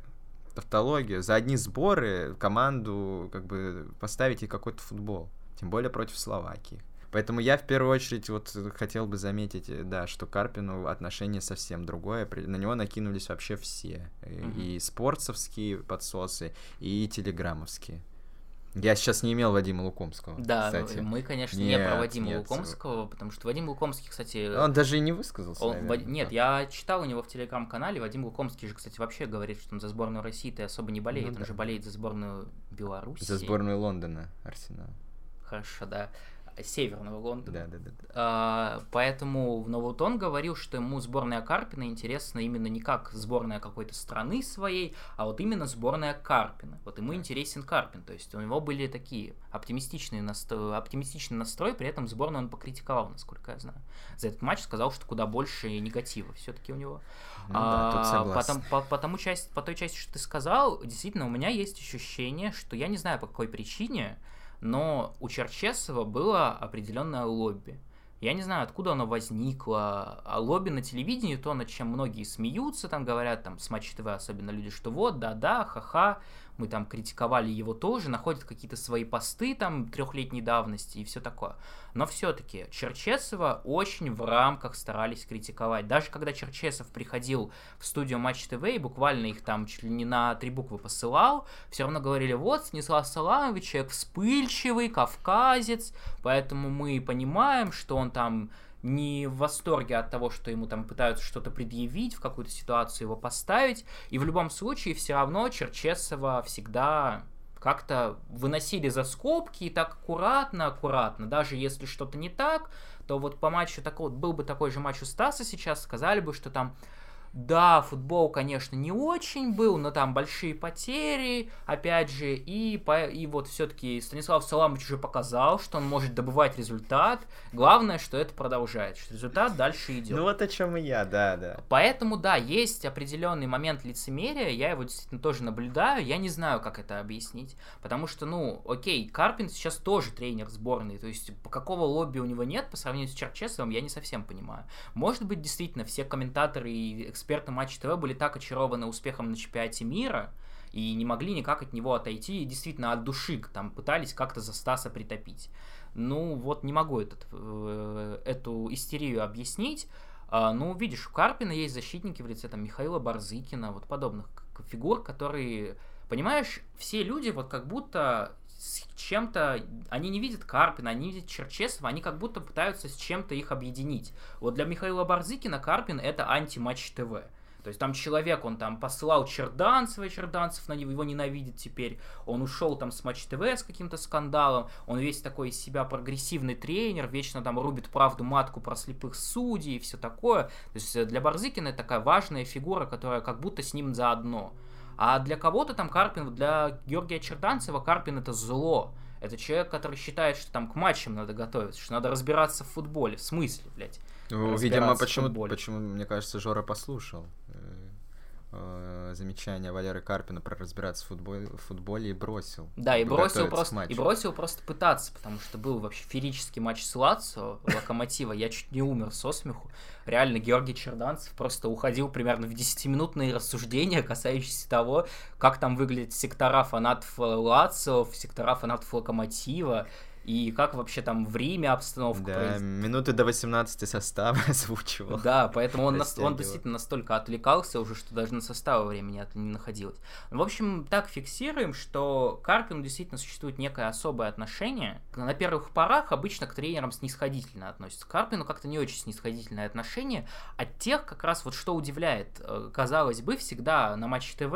тавтологию, за одни сборы команду как бы поставить и какой-то футбол. Тем более против Словакии. Поэтому я в первую очередь вот хотел бы заметить, да, что Карпину отношение совсем другое. На него накинулись вообще все. Mm-hmm. И спортсовские подсосы, и телеграммовские. Я сейчас не имел Вадима Лукомского. Да, кстати. мы, конечно, нет, не про Вадима нет. Лукомского, потому что Вадим Лукомский, кстати... Он даже и не высказался, он, наверное, Нет, я читал у него в телеграм-канале, Вадим Лукомский же, кстати, вообще говорит, что он за сборную России-то особо не болеет, ну, он да. же болеет за сборную Беларуси. За сборную Лондона, Арсенал. Хорошо, да. Северного Лондона. Да, да, да. А, поэтому, ну вот он говорил, что ему сборная Карпина интересна именно не как сборная какой-то страны своей, а вот именно сборная Карпина. Вот ему интересен Карпин, то есть у него были такие оптимистичные настрой, оптимистичный настрой, при этом сборную он покритиковал, насколько я знаю. За этот матч сказал, что куда больше негатива все-таки у него. Ну, а, да, тут согласен. Потом, по, по, тому части, по той части, что ты сказал, действительно, у меня есть ощущение, что я не знаю по какой причине, но у Черчесова было определенное лобби. Я не знаю, откуда оно возникло. А лобби на телевидении, то, над чем многие смеются, там говорят, там, с особенно люди, что вот, да-да, ха-ха, мы там критиковали его тоже, находят какие-то свои посты там трехлетней давности и все такое. Но все-таки Черчесова очень в рамках старались критиковать. Даже когда Черчесов приходил в студию Матч ТВ и буквально их там чуть ли не на три буквы посылал, все равно говорили, вот, Станислав Саламович, человек вспыльчивый, кавказец, поэтому мы понимаем, что он там не в восторге от того, что ему там пытаются что-то предъявить, в какую-то ситуацию его поставить. И в любом случае все равно Черчесова всегда как-то выносили за скобки и так аккуратно, аккуратно. Даже если что-то не так, то вот по матчу такой, был бы такой же матч у Стаса сейчас, сказали бы, что там да, футбол, конечно, не очень был, но там большие потери, опять же, и, по, и вот все-таки Станислав Саламович уже показал, что он может добывать результат. Главное, что это продолжает, что результат дальше идет. Ну вот о чем и я, да, да. Поэтому, да, есть определенный момент лицемерия, я его действительно тоже наблюдаю, я не знаю, как это объяснить, потому что, ну, окей, Карпин сейчас тоже тренер сборной, то есть по какого лобби у него нет по сравнению с Черчесовым, я не совсем понимаю. Может быть, действительно, все комментаторы и эксперты Матч ТВ были так очарованы успехом на чемпионате мира, и не могли никак от него отойти, и действительно от души там пытались как-то за Стаса притопить. Ну, вот не могу этот, э, эту истерию объяснить. А, ну, видишь, у Карпина есть защитники в лице там Михаила Барзыкина, вот подобных фигур, которые, понимаешь, все люди вот как будто с чем-то, они не видят Карпина, они видят Черчесова, они как будто пытаются с чем-то их объединить. Вот для Михаила Барзыкина Карпин это анти-матч ТВ. То есть там человек, он там посылал Черданцева, Черданцев на него его ненавидит теперь. Он ушел там с Матч ТВ с каким-то скандалом. Он весь такой из себя прогрессивный тренер, вечно там рубит правду матку про слепых судей и все такое. То есть для Барзыкина это такая важная фигура, которая как будто с ним заодно. А для кого-то там Карпин, для Георгия Черданцева Карпин это зло. Это человек, который считает, что там к матчам надо готовиться, что надо разбираться в футболе. В смысле, блядь? Ну, видимо, почему, почему, мне кажется, Жора послушал. Э, замечание Валеры Карпина про разбираться в футболе, в футболе и бросил. Да, и бросил, просто, и бросил просто пытаться, потому что был вообще ферический матч с Лацио, Локомотива, я чуть не умер со смеху. Реально, Георгий Черданцев просто уходил примерно в 10-минутные рассуждения, касающиеся того, как там выглядят сектора фанатов Лацио, сектора фанатов Локомотива, и как вообще там в Риме обстановка Да, произ... минуты до 18 состава [LAUGHS] озвучивал. Да, поэтому он, нас, он действительно настолько отвлекался уже, что даже на составы времени не находилось. В общем, так фиксируем, что к Карпину действительно существует некое особое отношение. На первых порах обычно к тренерам снисходительно относятся. К Карпину как-то не очень снисходительное отношение. От тех как раз вот что удивляет, э, казалось бы, всегда на Матч ТВ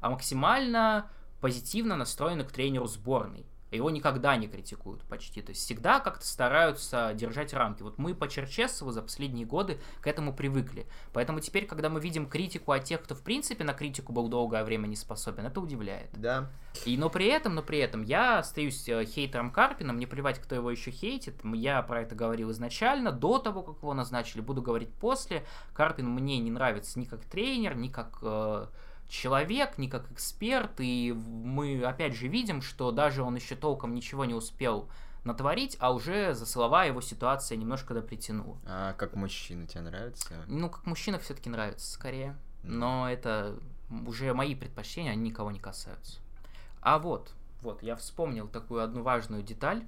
а максимально позитивно настроены к тренеру сборной Его никогда не критикуют почти. То есть всегда как-то стараются держать рамки. Вот мы по Черчесову за последние годы к этому привыкли. Поэтому теперь, когда мы видим критику от тех, кто в принципе на критику был долгое время не способен, это удивляет. Да. И, но при этом, но при этом я остаюсь э, хейтером Карпина, мне плевать, кто его еще хейтит. Я про это говорил изначально, до того, как его назначили, буду говорить после. Карпин мне не нравится ни как тренер, ни как э, человек, не как эксперт, и мы опять же видим, что даже он еще толком ничего не успел натворить, а уже за слова его ситуация немножко допритянула. А как мужчина тебе нравится? Ну, как мужчина все-таки нравится скорее. Но это уже мои предпочтения, они никого не касаются. А вот, вот, я вспомнил такую одну важную деталь.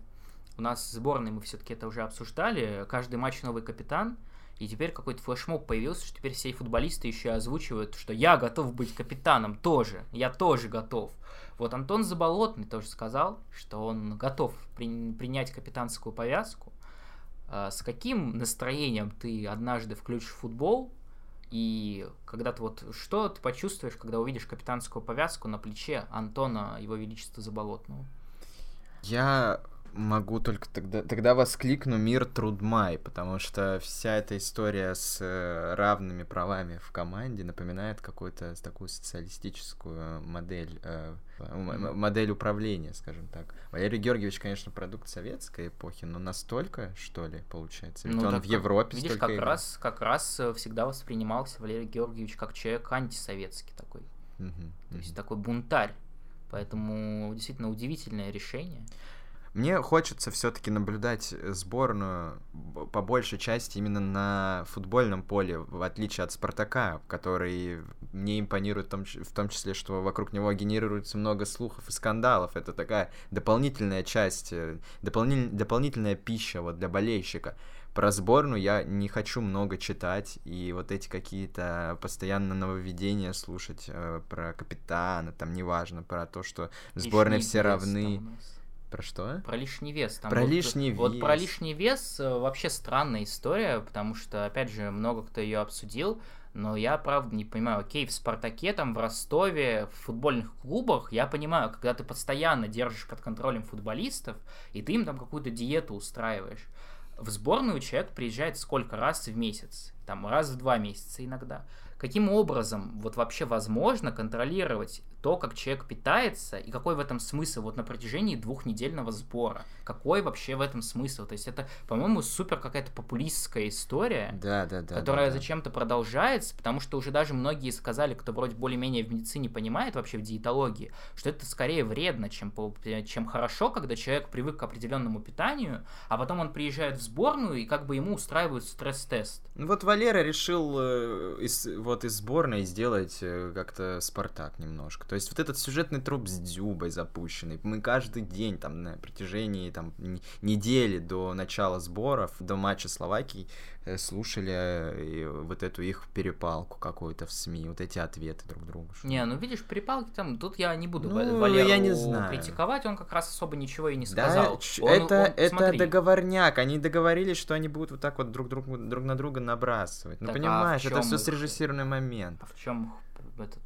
У нас в сборной мы все-таки это уже обсуждали. Каждый матч новый капитан. И теперь какой-то флешмоб появился, что теперь все футболисты еще озвучивают, что я готов быть капитаном тоже, я тоже готов. Вот Антон Заболотный тоже сказал, что он готов при, принять капитанскую повязку. А с каким настроением ты однажды включишь футбол, и когда ты вот что ты почувствуешь, когда увидишь капитанскую повязку на плече Антона Его Величества Заболотного? Я могу только тогда, тогда воскликну «Мир Трудмай», потому что вся эта история с э, равными правами в команде напоминает какую-то такую социалистическую модель, э, модель управления, скажем так. Валерий Георгиевич, конечно, продукт советской эпохи, но настолько, что ли, получается? Ведь ну, он в Европе Видишь, как играл. раз, как раз э, всегда воспринимался Валерий Георгиевич как человек антисоветский такой. Угу, То угу. есть такой бунтарь. Поэтому действительно удивительное решение. Мне хочется все-таки наблюдать сборную по большей части именно на футбольном поле, в отличие от Спартака, который мне импонирует в том, числе, что вокруг него генерируется много слухов и скандалов. Это такая дополнительная часть, э, дополнитель, дополнительная пища вот для болельщика. Про сборную я не хочу много читать, и вот эти какие-то постоянно нововведения слушать э, про капитана, там неважно, про то, что в сборной все равны. Там про что? Про лишний вес. Там про вот, лишний вот, вес. Вот про лишний вес э, вообще странная история, потому что, опять же, много кто ее обсудил, но я, правда, не понимаю, окей, в «Спартаке», там, в Ростове, в футбольных клубах, я понимаю, когда ты постоянно держишь под контролем футболистов, и ты им там какую-то диету устраиваешь. В сборную человек приезжает сколько раз в месяц? Там раз в два месяца иногда. Каким образом вот вообще возможно контролировать то, как человек питается, и какой в этом смысл вот на протяжении двухнедельного сбора. Какой вообще в этом смысл? То есть это, по-моему, супер какая-то популистская история, да, да, да, которая да, да. зачем-то продолжается, потому что уже даже многие сказали, кто вроде более-менее в медицине понимает вообще в диетологии, что это скорее вредно, чем, чем хорошо, когда человек привык к определенному питанию, а потом он приезжает в сборную, и как бы ему устраивают стресс-тест. Вот Валера решил э, из, вот из сборной сделать э, как-то Спартак немножко. То есть вот этот сюжетный труп с Дзюбой запущенный, мы каждый день там на протяжении там недели до начала сборов, до матча Словакии Э, слушали э, вот эту их перепалку какую-то в СМИ, вот эти ответы друг другу. Не, ну видишь, перепалки там, тут я не буду ну, Валеру я не знаю. критиковать, он как раз особо ничего и не сказал. Да, он, это, он, это смотри. договорняк, они договорились, что они будут вот так вот друг, друг, друг на друга набрасывать. Ну так, понимаешь, а это все срежиссированный момент. А в чем этот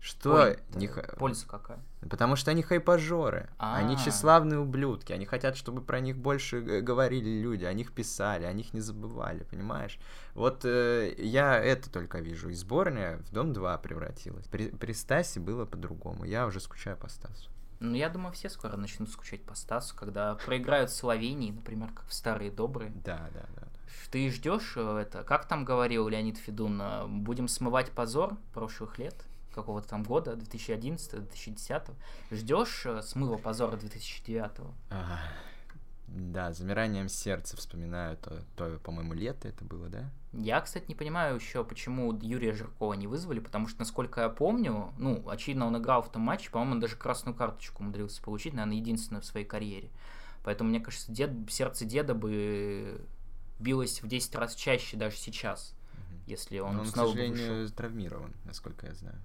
что? Не... Польза какая? Потому что они хайпажоры. А-а-а. Они тщеславные ублюдки. Они хотят, чтобы про них больше говорили люди, о них писали, о них не забывали, понимаешь? Вот э, я это только вижу. И сборная в Дом 2 превратилась. При, при Стасе было по-другому. Я уже скучаю по Стасу. Ну, я думаю, все скоро начнут скучать по Стасу, когда проиграют Словении, например, как в старые добрые. Да, да, да. Ты ждешь э, это? Как там говорил Леонид Федун? Э, будем смывать позор прошлых лет? какого-то там года, 2011-2010, ждешь э, смыва позора 2009? А, да, замиранием сердца вспоминаю то, то, по-моему, лето это было, да? Я, кстати, не понимаю еще, почему Юрия Жиркова не вызвали, потому что, насколько я помню, ну, очевидно, он играл в том матче, по-моему, он даже красную карточку умудрился получить, наверное, единственную в своей карьере. Поэтому, мне кажется, дед, сердце деда бы билось в 10 раз чаще даже сейчас, если он, Но он снова к сожалению, травмирован, насколько я знаю.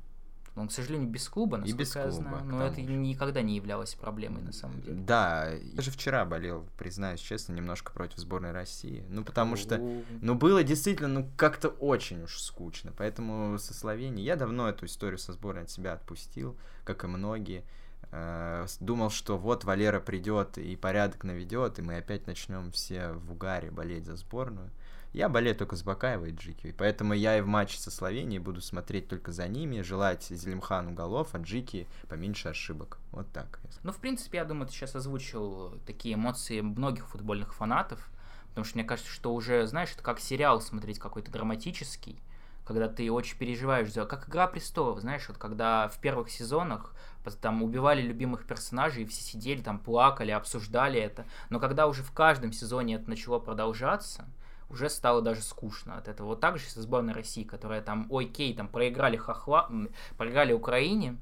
Он, к сожалению, без клуба, насколько и без я знаю. Но это же. никогда не являлось проблемой, на самом деле. Да, я же вчера болел, признаюсь честно, немножко против сборной России. Ну, потому что, ну, было действительно, ну, как-то очень уж скучно. Поэтому со Словенией... Я давно эту историю со сборной от себя отпустил, как и многие. Э, думал, что вот Валера придет и порядок наведет, и мы опять начнем все в угаре болеть за сборную. Я болею только с Бакаевой и Джики, поэтому я и в матче со Словенией буду смотреть только за ними, желать Зелимхану голов, а Джики поменьше ошибок. Вот так. Ну, в принципе, я думаю, ты сейчас озвучил такие эмоции многих футбольных фанатов, потому что мне кажется, что уже, знаешь, это как сериал смотреть какой-то драматический, когда ты очень переживаешь за... Как «Игра престолов», знаешь, вот когда в первых сезонах там убивали любимых персонажей, и все сидели там, плакали, обсуждали это. Но когда уже в каждом сезоне это начало продолжаться, уже стало даже скучно от этого. Вот так же со сборной России, которая там, ой, кей, там проиграли Хохла, проиграли Украине,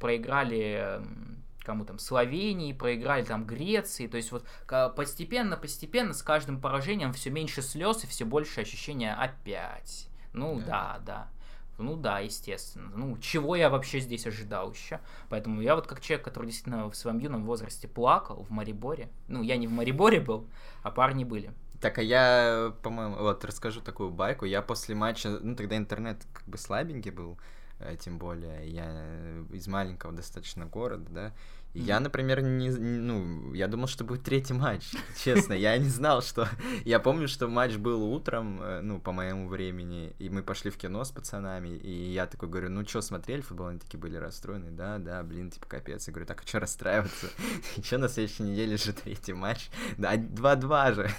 проиграли кому там, Словении, проиграли там Греции, то есть вот постепенно, постепенно с каждым поражением все меньше слез и все больше ощущения опять. Ну да, да. да. Ну да, естественно. Ну, чего я вообще здесь ожидал еще? Поэтому я вот как человек, который действительно в своем юном возрасте плакал в Мариборе. Ну, я не в Мариборе был, а парни были. Так, а я, по-моему, вот расскажу такую байку. Я после матча, ну тогда интернет как бы слабенький был, э, тем более я из маленького достаточно города, да, я, например, не, ну, я думал, что будет третий матч, [LAUGHS] честно, я не знал, что... [LAUGHS] Я помню, что матч был утром, э, ну, по моему времени, и мы пошли в кино с пацанами, и я такой говорю, ну, что, смотрели футбол? Они такие были расстроены, да, да, блин, типа, капец. Я говорю, так, а что расстраиваться? [LAUGHS] Что, на следующей неделе же третий матч? Да, 2-2 же.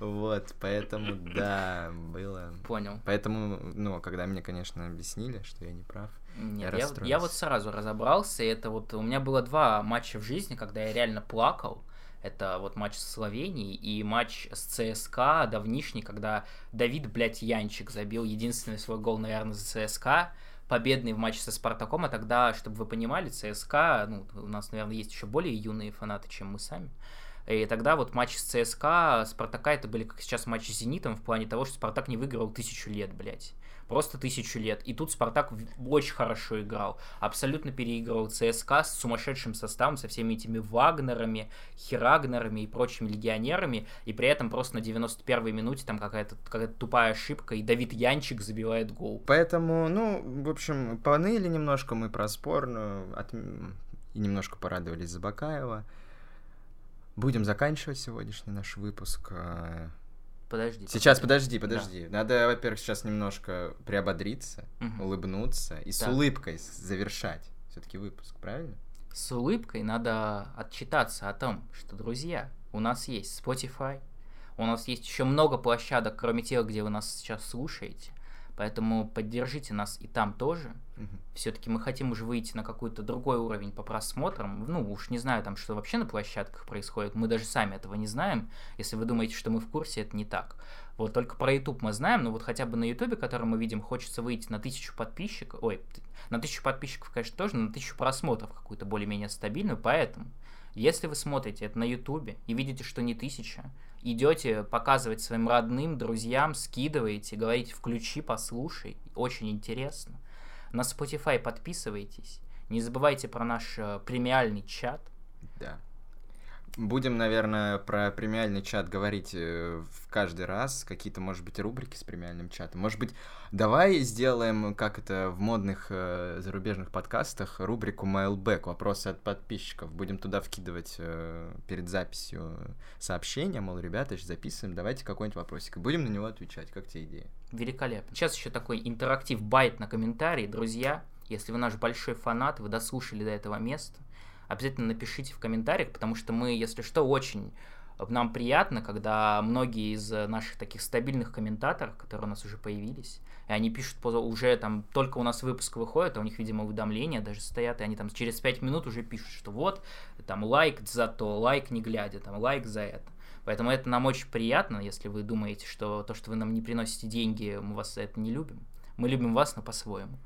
Вот, поэтому, да, было. Понял. Поэтому, ну, когда мне, конечно, объяснили, что я не прав, нет, я, я, я вот сразу разобрался. И это вот у меня было два матча в жизни, когда я реально плакал. Это вот матч с Словенией и матч с ЦСКА давнишний, когда Давид, блядь, Янчик забил единственный свой гол, наверное, за ЦСКА победный в матче со Спартаком, а тогда, чтобы вы понимали, ЦСКА, ну, у нас, наверное, есть еще более юные фанаты, чем мы сами. И тогда вот матч с ЦСКА, Спартака, это были как сейчас матчи с Зенитом в плане того, что Спартак не выиграл тысячу лет, блядь просто тысячу лет. И тут Спартак очень хорошо играл. Абсолютно переигрывал ЦСКА с сумасшедшим составом, со всеми этими Вагнерами, Херагнерами и прочими легионерами. И при этом просто на 91-й минуте там какая-то какая тупая ошибка, и Давид Янчик забивает гол. Поэтому, ну, в общем, поныли немножко мы про сборную, от... и немножко порадовались за Бакаева. Будем заканчивать сегодняшний наш выпуск. А, Подожди. Сейчас, подожди, подожди. Да. Надо, во-первых, сейчас немножко приободриться, угу. улыбнуться и да. с улыбкой завершать все-таки выпуск, правильно? С улыбкой надо отчитаться о том, что, друзья, у нас есть Spotify, у нас есть еще много площадок, кроме тех, где вы нас сейчас слушаете. Поэтому поддержите нас и там тоже. Все-таки мы хотим уже выйти на какой-то другой уровень по просмотрам. Ну, уж не знаю там, что вообще на площадках происходит. Мы даже сами этого не знаем. Если вы думаете, что мы в курсе, это не так. Вот только про YouTube мы знаем, но вот хотя бы на YouTube, который мы видим, хочется выйти на тысячу подписчиков. Ой, на тысячу подписчиков, конечно, тоже, но на тысячу просмотров какую-то более-менее стабильную. Поэтому, если вы смотрите это на YouTube и видите, что не тысяча, идете показывать своим родным, друзьям, скидываете, говорите, включи, послушай, очень интересно. На Spotify подписывайтесь, не забывайте про наш э, премиальный чат. Да. Будем, наверное, про премиальный чат говорить э, в каждый раз. Какие-то, может быть, рубрики с премиальным чатом. Может быть, давай сделаем, как это в модных э, зарубежных подкастах, рубрику Mailback, вопросы от подписчиков. Будем туда вкидывать э, перед записью сообщения, мол, ребята, записываем, давайте какой-нибудь вопросик. И будем на него отвечать. Как тебе идея? Великолепно. Сейчас еще такой интерактив байт на комментарии. Друзья, если вы наш большой фанат, вы дослушали до этого места, обязательно напишите в комментариях, потому что мы, если что, очень нам приятно, когда многие из наших таких стабильных комментаторов, которые у нас уже появились, и они пишут уже там, только у нас выпуск выходит, а у них, видимо, уведомления даже стоят, и они там через 5 минут уже пишут, что вот, там, лайк за то, лайк не глядя, там, лайк за это. Поэтому это нам очень приятно, если вы думаете, что то, что вы нам не приносите деньги, мы вас за это не любим. Мы любим вас, но по-своему.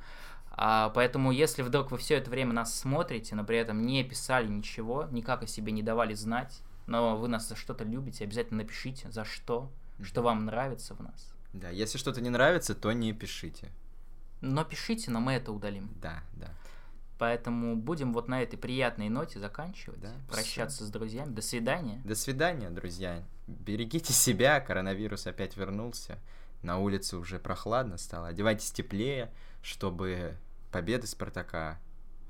А, поэтому, если вдруг вы все это время нас смотрите, но при этом не писали ничего, никак о себе не давали знать, но вы нас за что-то любите, обязательно напишите, за что, что вам нравится в нас. Да, если что-то не нравится, то не пишите. Но пишите, но мы это удалим. Да, да. Поэтому будем вот на этой приятной ноте заканчивать. Да, прощаться все. с друзьями. До свидания. До свидания, друзья. Берегите себя, коронавирус опять вернулся. На улице уже прохладно стало. Одевайтесь теплее, чтобы победы Спартака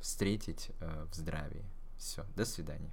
встретить э, в здравии. Все, до свидания.